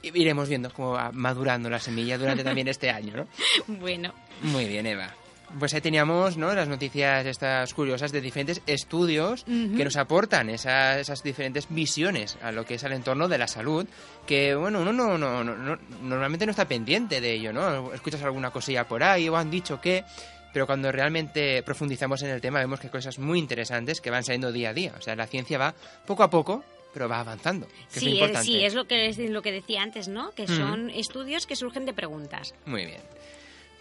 Iremos viendo cómo va madurando la semilla durante también este año, ¿no? <laughs> Bueno, Muy bien, Eva. Pues ahí teníamos ¿no? las noticias estas curiosas de diferentes estudios que nos aportan esas, esas diferentes visiones a lo que es el entorno de la salud, que bueno, uno no, no, no- no- normalmente no está pendiente de ello, ¿no? Escuchas alguna cosilla por ahí o han dicho que, pero cuando realmente profundizamos en el tema vemos que hay cosas muy interesantes que van saliendo día a día. O sea, la ciencia va poco a poco, pero va avanzando, que sí, es, importante. sí, es lo que, es lo que decía antes, ¿no? Que son estudios que surgen de preguntas. Muy bien.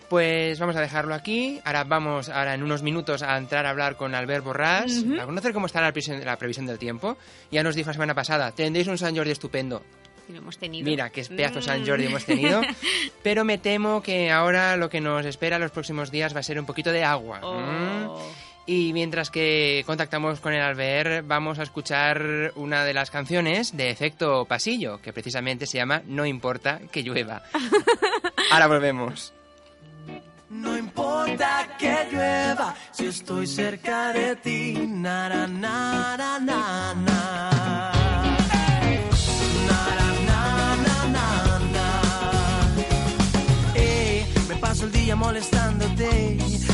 Pues vamos a dejarlo aquí. Ahora vamos, ahora en unos minutos, a entrar a hablar con Albert Borrás, a conocer cómo está la previsión, la previsión del tiempo. Ya nos dijo la semana pasada, tendréis un San Jordi estupendo. Y lo hemos tenido. Mira, qué pedazo San Mm. Jordi hemos tenido. <laughs> Pero me temo que ahora lo que nos espera los próximos días va a ser un poquito de agua. Oh. Mm. Y mientras que contactamos con el Albert, vamos a escuchar una de las canciones de Efecto Pasillo, que precisamente se llama No importa que llueva. <laughs> Ahora volvemos. No importa que llueva si estoy cerca de ti. Na, na. Na, na, na, na. Eh, me paso el día molestándote.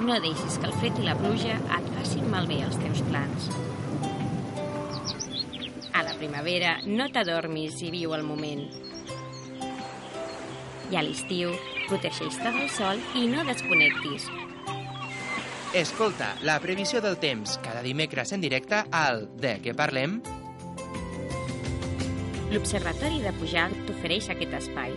no deixis que el fred i la pluja et facin malbé els teus plans. A la primavera, no t'adormis i viu el moment. I a l'estiu, protegeix-te del sol i no desconnectis. Escolta la previsió del temps cada dimecres en directe al De què parlem? L'Observatori de Pujalt t'ofereix aquest espai.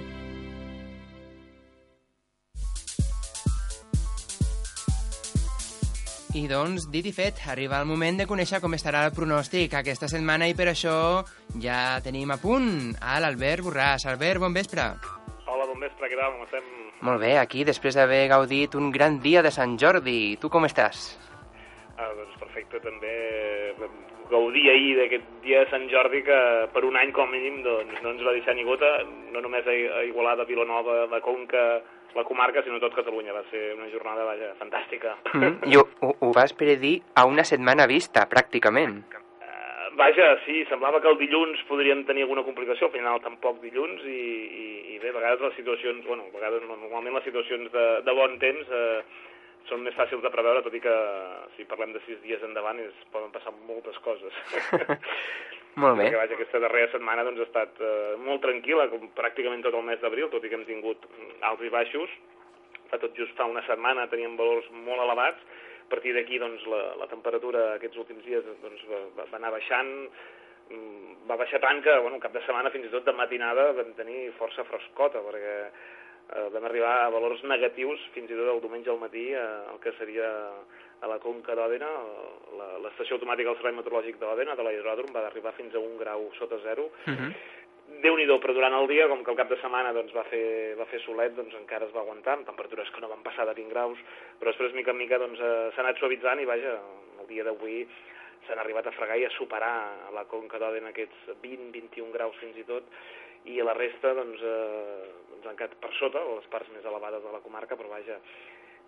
I doncs, dit i fet, arriba el moment de conèixer com estarà el pronòstic aquesta setmana i per això ja tenim a punt a l'Albert Borràs. Albert, bon vespre. Hola, bon vespre, què tal? Com estem? Molt bé, aquí després d'haver gaudit un gran dia de Sant Jordi. Tu com estàs? Ah, doncs perfecte, també gaudir ahir d'aquest dia de Sant Jordi que per un any com a mínim doncs, no ens va deixar ni gota, no només a a Igualada, Vilanova, la Conca, la comarca, sinó tot Catalunya. Va ser una jornada, vaja, fantàstica. Mm, I ho, ho, vas predir a una setmana vista, pràcticament. Eh, vaja, sí, semblava que el dilluns podríem tenir alguna complicació, al final tampoc dilluns, i, i, i bé, a vegades les situacions, bueno, a vegades no, normalment les situacions de, de bon temps eh, són més fàcils de preveure, tot i que si parlem de sis dies endavant és, poden passar moltes coses. <laughs> Molt bé. Perquè, vaja, aquesta darrera setmana doncs, ha estat eh, molt tranquil·la, com pràcticament tot el mes d'abril, tot i que hem tingut alts i baixos. Fa tot just fa una setmana teníem valors molt elevats, a partir d'aquí doncs, la, la temperatura aquests últims dies doncs, va, va- anar baixant, Mm, va baixar tant que bueno, cap de setmana fins i tot de matinada vam tenir força frescota perquè eh, vam arribar a valors negatius fins i tot el diumenge al matí eh, el que seria a la Conca d'Òdena la- l'estació automàtica del Servei Meteorològic d'Òdena de l'aeròdrom va arribar fins a un grau sota zero Mm -hmm. déu nhi però durant el dia, com que el cap de setmana doncs, va, fer, va fer solet, doncs encara es va aguantar, amb temperatures que no van passar de 20 graus, però després, mica en mica, doncs, eh, s'ha anat suavitzant i, vaja, el dia d'avui s'han arribat a fregar i a superar a la Conca d'Òdena aquests 20-21 graus fins i tot, i a la resta, doncs, eh, doncs han quedat per sota, o les parts més elevades de la comarca, però vaja,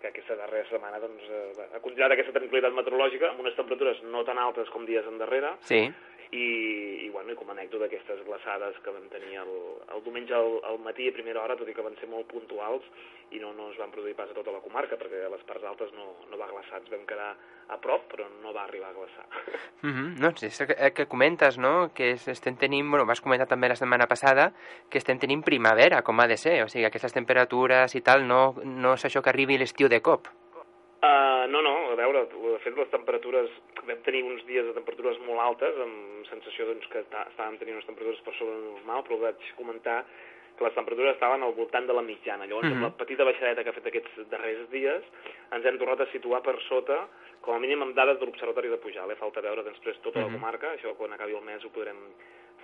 que aquesta darrera setmana doncs, eh, ha continuat aquesta tranquil·litat meteorològica amb unes temperatures no tan altes com dies endarrere, Sí. I, i, bueno, i com a anècdota aquestes glaçades que vam tenir el, el diumenge al, al matí a primera hora, tot i que van ser molt puntuals i no, no es van produir pas a tota la comarca perquè a les parts altes no, no va glaçar, ens vam quedar a prop però no va arribar a glaçar. <laughs> Mm -hmm. No, és el que, que comentes, no? Que es- estem tenint, bueno, vas comentar també la setmana passada, que estem tenint primavera, com ha de ser, o sigui, aquestes temperatures i tal, no, no és això que arribi l'estiu de cop. Uh, no, no, a veure, de fet les temperatures, vam tenir uns dies de temperatures molt altes, amb sensació doncs, que estàvem tenint unes temperatures per sobre normal, però vaig comentar que les temperatures estaven al voltant de la mitjana. Llavors, amb Mhm. la petita baixadeta que ha fet aquests darrers dies, ens hem tornat a situar per sota, com a mínim amb dades de l'Observatori de Pujalt. Eh? Falta veure després tota la Mhm. comarca, això quan acabi el mes ho podrem,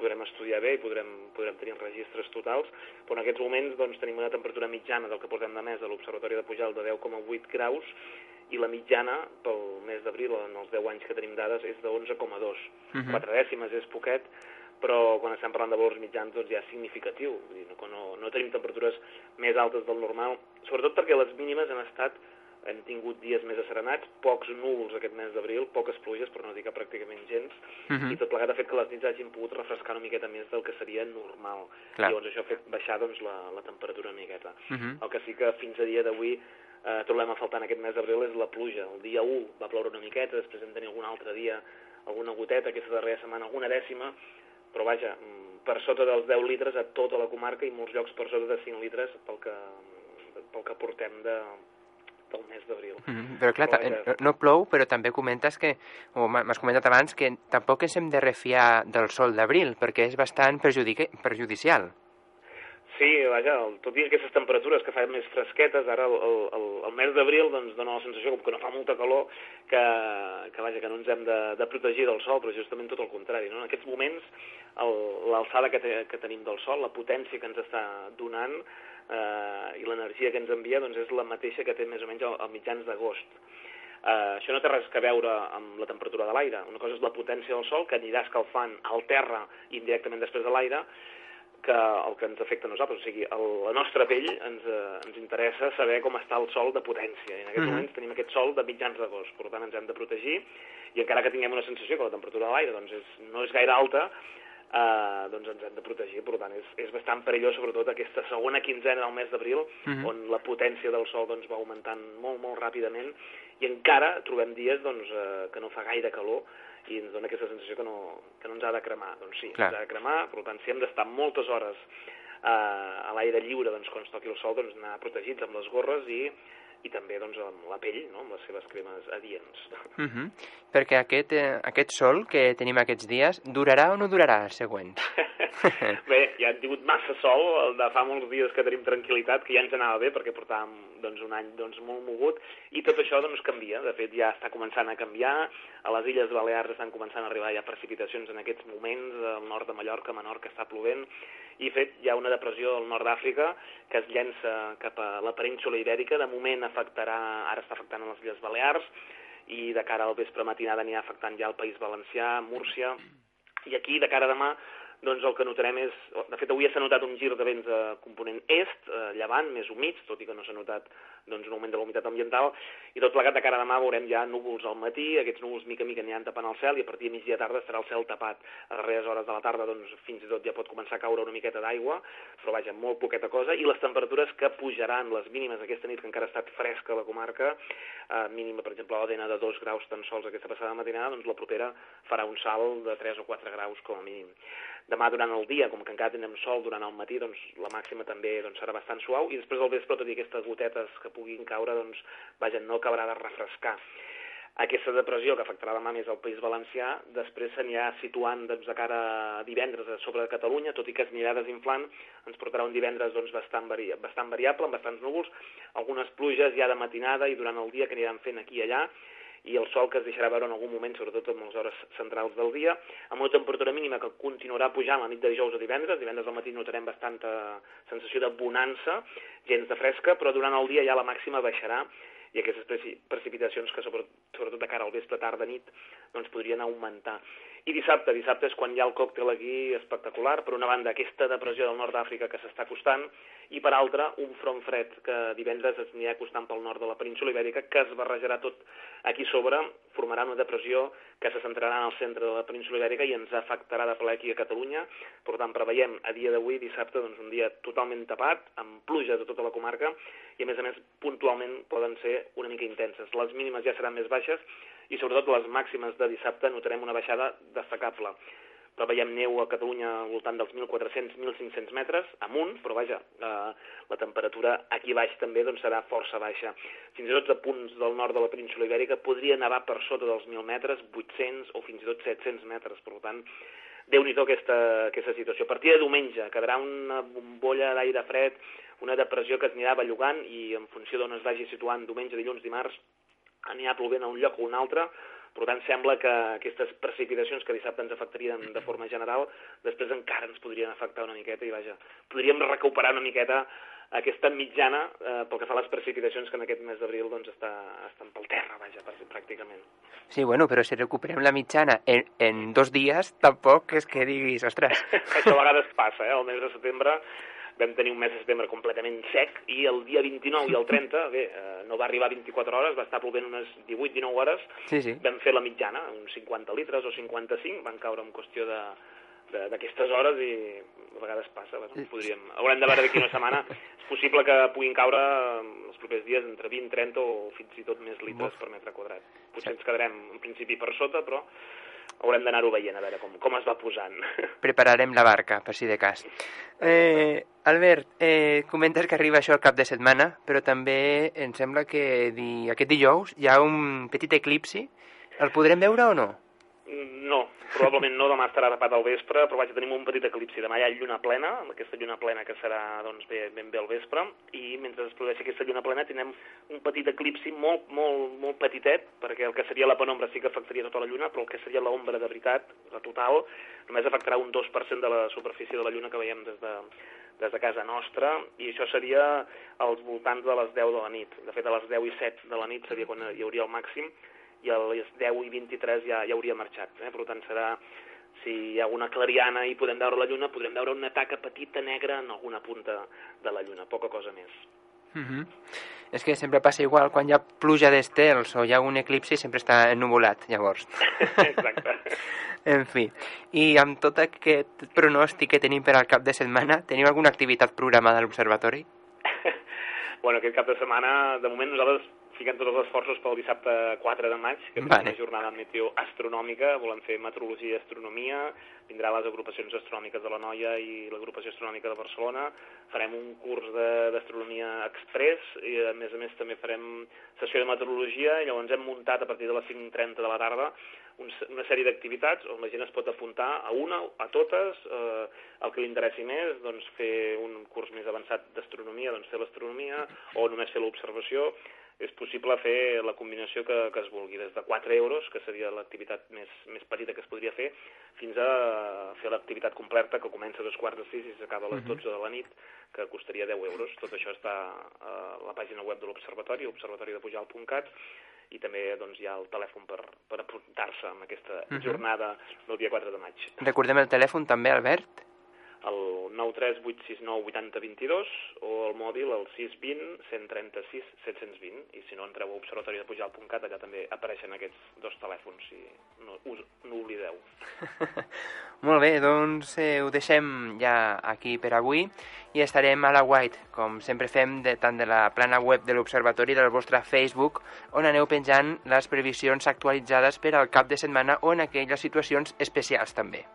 podrem estudiar bé i podrem, podrem tenir registres totals, però en aquests moments doncs, tenim una temperatura mitjana del que portem de mes de l'Observatori de Pujalt de 10,8 graus i la mitjana pel mes d'abril, en els 10 anys que tenim dades, és de 11,2. Mhm. Quatre dècimes és poquet, però quan estem parlant de valors mitjans doncs ja és significatiu. Vull dir, no, no, no tenim temperatures més altes del normal, sobretot perquè les mínimes han estat hem tingut dies més asserenats, pocs núvols aquest mes d'abril, poques pluges, per no dir que pràcticament gens, Mhm. i tot plegat ha fet que les nits hagin pogut refrescar una miqueta més del que seria normal. Clar. Llavors això ha fet baixar doncs, la, la temperatura una miqueta. Mhm. El que sí que fins a dia d'avui eh, trobem a faltar en aquest mes d'abril és la pluja. El dia 1 va ploure una miqueta, després vam tenir algun altre dia alguna goteta, aquesta darrera setmana alguna dècima, però vaja, mm, per sota dels 10 litres a tota la comarca i molts llocs per sota de 5 litres pel que, pel que portem de, del mes d'abril. Mhm. Però clar, Però ta- vaja. no plou, però també comentes que, o m'ha- m'has comentat abans, que tampoc ens hem de refiar del sol d'abril, perquè és bastant perjudici perjudicial. Sí, vaja, tot i aquestes temperatures que fan més fresquetes, ara el, el, el, el mes d'abril doncs, dona la sensació com que no fa molta calor, que, que, vaja, que no ens hem de, de protegir del sol, però justament tot el contrari. No? En aquests moments, l'alçada que, te, que tenim del sol, la potència que ens està donant eh, i l'energia que ens envia doncs, és la mateixa que té més o menys al, mitjans d'agost. Uh, això no té res que veure amb la temperatura de l'aire. Una cosa és la potència del sol, que anirà escalfant al terra indirectament després de l'aire, que el que ens afecta a nosaltres, o sigui, el, la nostra pell ens, eh, ens interessa saber com està el sol de potència, i en aquests Mhm. moments tenim aquest sol de mitjans d'agost, per tant ens hem de protegir, i encara que tinguem una sensació que la temperatura de l'aire doncs és, no és gaire alta, eh, doncs ens hem de protegir. Per tant, és, és bastant perillós, sobretot aquesta segona quinzena del mes d'abril, Mhm. on la potència del sol doncs, va augmentant molt, molt ràpidament i encara trobem dies doncs, eh, que no fa gaire calor i ens dona aquesta sensació que no, que no ens ha de cremar. Doncs sí, Clar. ens ha de cremar, per tant, si hem d'estar moltes hores eh, a l'aire lliure doncs, quan es toqui el sol, doncs anar protegits amb les gorres i, i també doncs, amb la pell, no? amb les seves cremes adients. Uh -huh. Perquè aquest, eh, aquest sol que tenim aquests dies durarà o no durarà el següent? <laughs> Bé, ja hem tingut massa sol, el de fa molts dies que tenim tranquil·litat, que ja ens anava bé perquè portàvem doncs, un any doncs, molt mogut, i tot això doncs, canvia. De fet, ja està començant a canviar. A les Illes Balears estan començant a arribar ja precipitacions en aquests moments, al nord de Mallorca, a Menorca està plovent, i fet hi ha una depressió al nord d'Àfrica que es llença cap a la península ibèrica. De moment afectarà, ara està afectant les Illes Balears, i de cara al vespre matinada anirà afectant ja el País Valencià, Múrcia, i aquí, de cara a demà, doncs el que notarem és... De fet, avui s'ha notat un gir de vents de component est, eh, llevant, més humits, tot i que no s'ha notat doncs, un augment de la humitat ambiental, i tot plegat de cara a demà veurem ja núvols al matí, aquests núvols mica mica aniran tapant el cel, i a partir de migdia tarda estarà el cel tapat. A darreres hores de la tarda, doncs, fins i tot ja pot començar a caure una miqueta d'aigua, però vaja, molt poqueta cosa, i les temperatures que pujaran, les mínimes aquesta nit, que encara ha estat fresca a la comarca, eh, mínima, per exemple, a l'Odena de 2 graus tan sols aquesta passada matinada, doncs la propera farà un salt de 3 o 4 graus com a mínim. Demà durant el dia, com que encara tindrem sol durant el matí, doncs la màxima també doncs, serà bastant suau i després al vespre, tot i aquestes gotetes que puguin caure, doncs, vaja, no acabarà de refrescar. Aquesta depressió que afectarà demà més al País Valencià, després s'anirà situant doncs, de cara a divendres a sobre de Catalunya, tot i que es anirà desinflant, ens portarà un divendres doncs, bastant, vari bastant variable, amb bastants núvols, algunes pluges ja de matinada i durant el dia que aniran fent aquí i allà, i el sol que es deixarà veure en algun moment, sobretot en les hores centrals del dia, amb una temperatura mínima que continuarà pujant la nit de dijous a divendres, divendres al matí notarem bastanta sensació de bonança, gens de fresca, però durant el dia ja la màxima baixarà i aquestes preci- precipitacions que sobretot de cara al vespre, tarda, nit, doncs podrien augmentar. I dissabte, dissabte és quan hi ha el còctel aquí espectacular, per una banda aquesta depressió del nord d'Àfrica que s'està acostant, i per altra un front fred que divendres es anirà acostant pel nord de la península ibèrica, que es barrejarà tot aquí sobre, formarà una depressió que se centrarà en el centre de la península ibèrica i ens afectarà de ple aquí a Catalunya. Per tant, preveiem a dia d'avui, dissabte, doncs, un dia totalment tapat, amb pluja de tota la comarca, i a més a més puntualment poden ser una mica intenses. Les mínimes ja seran més baixes i sobretot les màximes de dissabte notarem una baixada destacable. Però veiem neu a Catalunya al voltant dels 1.400-1.500 metres amunt, però vaja, eh, la temperatura aquí baix també doncs, serà força baixa. Fins i tot a punts del nord de la península ibèrica podria nevar per sota dels 1.000 metres, 800 o fins i tot 700 metres. Per tant, déu nhi aquesta, aquesta situació. A partir de diumenge quedarà una bombolla d'aire fred, una depressió que es anirà bellugant i en funció d'on es vagi situant diumenge, dilluns, dimarts, anirà plovent a un lloc o un altre, per tant, sembla que aquestes precipitacions que dissabte ens afectarien de forma general, després encara ens podrien afectar una miqueta i, vaja, podríem recuperar una miqueta aquesta mitjana eh, pel que fa a les precipitacions que en aquest mes d'abril doncs, està, estan pel terra, vaja, pràcticament. Sí, bueno, però si recuperem la mitjana en, en dos dies, tampoc és que diguis, ostres. <laughs> Això a vegades passa, eh? El mes de setembre vam tenir un mes de setembre completament sec i el dia 29 i el 30, bé, eh, no va arribar a 24 hores, va estar plovent unes 18-19 hores, Sí, sí. vam fer la mitjana, uns 50 litres o 55, van caure en qüestió de de- d'aquestes hores i a vegades passa, bueno, podríem, haurem de veure d'aquí una setmana. És possible que puguin caure eh, els propers dies entre 20, 30 o fins i tot més litres per metre quadrat. Potser ens quedarem en principi per sota, però haurem d'anar-ho veient a veure com, com es va posant. <laughs> Prepararem la barca, per si de cas. Eh, Albert, eh, comentes que arriba això al cap de setmana, però també em sembla que di... aquest dijous hi ha un petit eclipsi. El podrem veure o no? No, probablement no, demà estarà tapat al vespre, però vaig tenir un petit eclipsi. Demà hi ha lluna plena, aquesta lluna plena que serà doncs, bé, ben bé al vespre, i mentre es produeixi aquesta lluna plena tindrem un petit eclipsi molt, molt, molt petitet, perquè el que seria la penombra sí que afectaria tota la lluna, però el que seria l'ombra de veritat, la total, només afectarà un 2% de la superfície de la lluna que veiem des de, des de casa nostra, i això seria als voltants de les 10 de la nit. De fet, a les 10 i 7 de la nit seria quan hi hauria el màxim, i a les 10 i 23 ja, ja hauria marxat. Eh? Per tant, serà, si hi ha una clariana i podem veure la lluna, podrem veure una taca petita negra en alguna punta de la lluna, poca cosa més. Uh -huh. És que sempre passa igual, quan hi ha pluja d'estels o hi ha un eclipsi sempre està ennuvolat, llavors. <laughs> Exacte. <laughs> En fi, i amb tot aquest pronòstic que tenim per al cap de setmana, teniu alguna activitat programada a l'observatori? <laughs> Bueno, aquest cap de setmana, de moment nosaltres fiquem tots els esforços pel dissabte 4 de maig, que és Vale. una jornada meteo astronòmica, volem fer meteorologia i astronomia, vindrà les agrupacions astronòmiques de la Noia i l'agrupació astronòmica de Barcelona, farem un curs de- d'astronomia express i a més a més també farem sessió de meteorologia i llavors hem muntat a partir de les 5.30 de la tarda una sèrie d'activitats on la gent es pot apuntar a una, a totes, eh, el que li interessi més, doncs fer un curs més avançat d'astronomia, doncs fer l'astronomia, o només fer l'observació, és possible fer la combinació que, que es vulgui, des de 4 euros, que seria l'activitat més, més petita que es podria fer, fins a fer l'activitat completa, que comença a dos quarts de sis i s'acaba a les 12 de la nit, que costaria 10 euros. Tot això està a la pàgina web de l'Observatori, observatoridepujal.cat, i també doncs, hi ha el telèfon per, per apuntar-se en aquesta jornada del dia 4 de maig. Recordem el telèfon també, Albert? El 93869 8022 o el mòbil el 620 136 720 i si no entreu a observatoridepujal.cat allà també apareixen aquests dos telèfons si no, us, no oblideu. <laughs> Molt bé, doncs eh, ho deixem ja aquí per avui i estarem a la White, com sempre fem, de, tant de la plana web de l'Observatori del vostre Facebook, on aneu penjant les previsions actualitzades per al cap de setmana o en aquelles situacions especials també.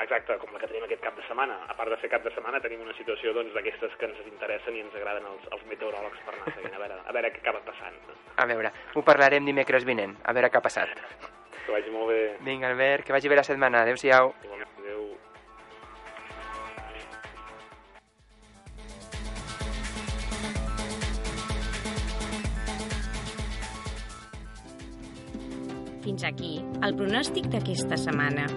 Exacte, com la que tenim aquest cap de setmana. A part de ser cap de setmana, tenim una situació doncs, d'aquestes que ens interessen i ens agraden els, els meteoròlegs per anar seguint, a veure, a veure què acaba passant. A veure, ho parlarem dimecres vinent, a veure què ha passat. Que vagi molt bé. Vinga, Albert, que vagi bé la setmana. Adéu-siau. Adéu. Fins aquí el pronòstic d'aquesta setmana.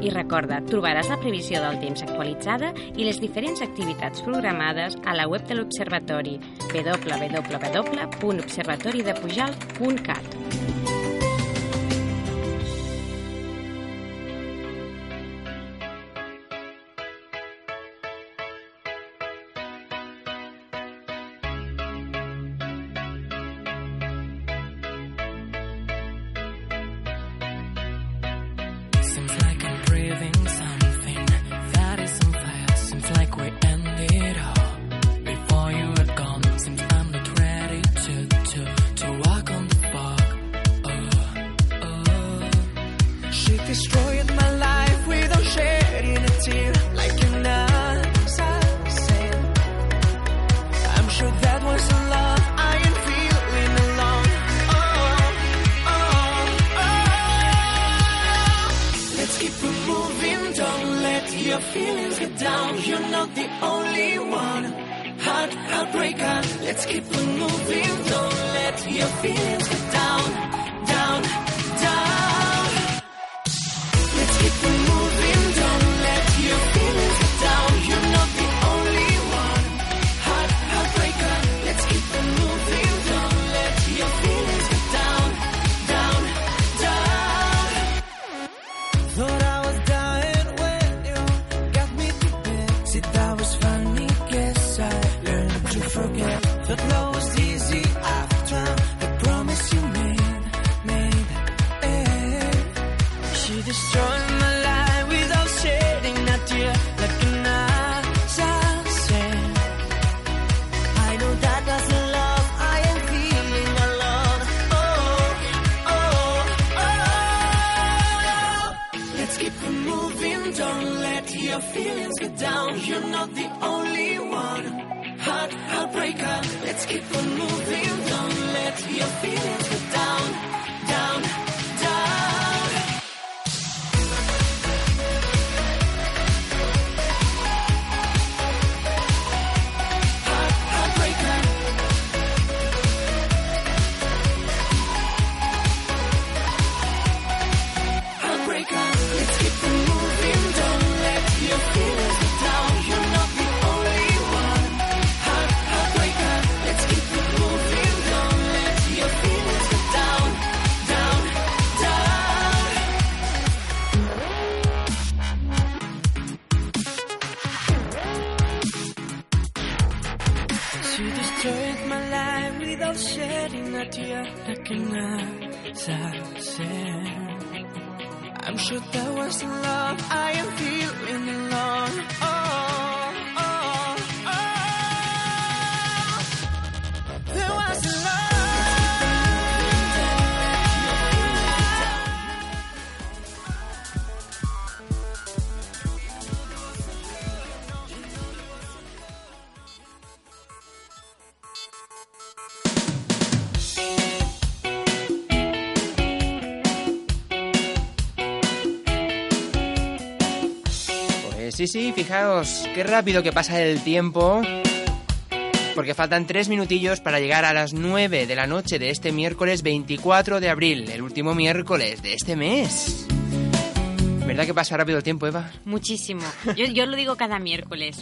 I recorda, trobaràs la previsió del temps actualitzada i les diferents activitats programades a la web de l'Observatori www.observatoridepujal.cat. down. You're not the only one. Heart, heartbreaker. Let's keep on moving, don't let your feelings get down, down. shedding a tear looking up sunset. I'm sure there was love I am feeling alone. Oh. Sí, sí, fijaos, qué rápido que pasa el tiempo. Porque faltan tres minutillos para llegar a las 9 de la noche de este miércoles 24 de abril, el último miércoles de este mes. ¿Verdad que pasa rápido el tiempo, Eva? Muchísimo. Yo, yo lo digo cada miércoles.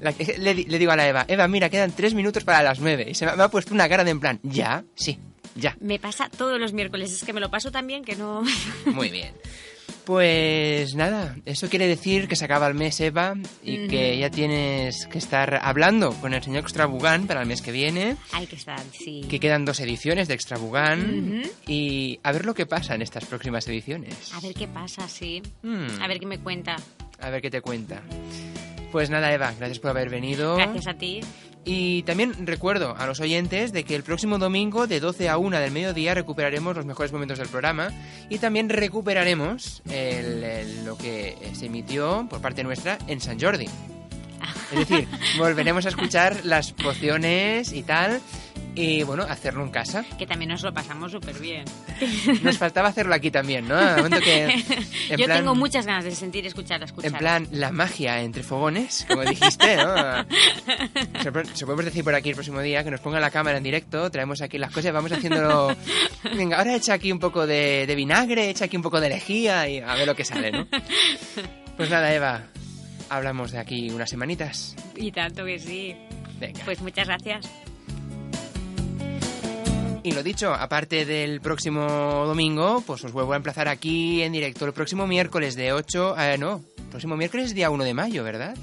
La- le, di- le digo a la Eva, Eva, mira, quedan tres minutos para las 9. Y se me, me ha puesto una cara de en plan, ¿ya? Sí, ya. Me pasa todos los miércoles. Es que me lo paso tan bien que no... Muy bien. Pues nada, eso quiere decir que se acaba el mes, Eva, y que ya tienes que estar hablando con el señor Extrabugán para el mes que viene, Hay que estar, sí. que quedan dos ediciones de Extrabugán, Ujú. y a ver lo que pasa en estas próximas ediciones. A ver qué pasa, sí. Mm, A ver qué me cuenta. a ver qué te cuenta. Pues nada, Eva, gracias por haber venido. Gracias a ti. Y también recuerdo a los oyentes de que el próximo domingo de 12 a 1 del mediodía recuperaremos los mejores momentos del programa y también recuperaremos el- el- lo que se emitió por parte nuestra en San Jordi. Es decir, <laughs> volveremos a escuchar las pociones y tal y bueno, hacerlo en casa. Que también nos lo pasamos súper bien. <laughs> Nos faltaba hacerlo aquí también, ¿no? Que, <laughs> Yo plan- tengo muchas ganas de sentir, escuchar, escuchar. En plan, la magia entre fogones, como dijiste, ¿no? <laughs> Se podemos decir por aquí el próximo día que nos ponga la cámara en directo, traemos aquí las cosas, vamos haciéndolo. Venga, ahora echa aquí un poco de, de vinagre, echa aquí un poco de lejía y a ver lo que sale, ¿no? Pues nada, Eva, hablamos de aquí unas semanitas. Y tanto que sí. Venga. Pues muchas gracias. Y lo dicho, aparte del próximo domingo, pues os vuelvo a emplazar aquí en directo el próximo miércoles de 8... Eh, no, próximo miércoles día 1 de mayo, ¿verdad?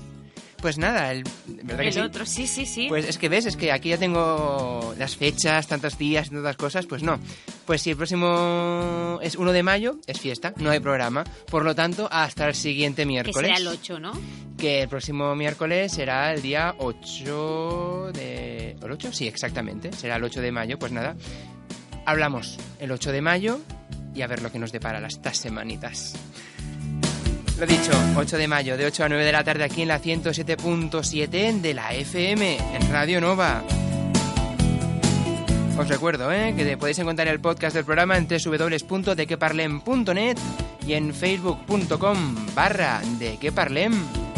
Pues nada, el, ¿verdad que El sí? otro, sí, sí, sí. Pues es que ves, es que aquí ya tengo las fechas, tantos días y tantas cosas, pues no. Pues si el próximo es 1 de mayo, es fiesta, no hay programa. Por lo tanto, hasta el siguiente que miércoles. será el 8, ¿no? Que el próximo miércoles será el día 8 de... ¿El 8? Sí, exactamente. Será el 8 de mayo, pues nada. Hablamos el 8 de mayo y a ver lo que nos depara las estas semanitas. Lo dicho, 8 de mayo, de 8 a 9 de la tarde aquí en la 107.7 de la FM, en Radio Nova. Os recuerdo ¿eh? que podéis encontrar el podcast del programa en www.dequeparlem.net y en facebook.com barra de que parlem.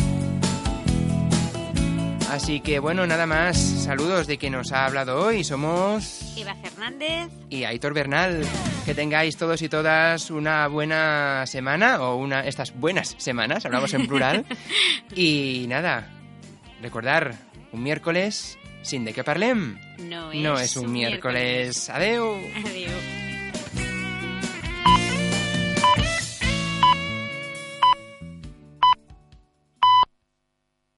Así que bueno, nada más. Saludos de quien nos ha hablado hoy. Somos Eva Fernández. y Aitor Bernal. Que tengáis todos y todas una buena semana o una estas buenas semanas, hablamos en plural. <laughs> y nada, recordar, un miércoles sin de que parlem. No es, No es un miércoles. Adeu. Adiós.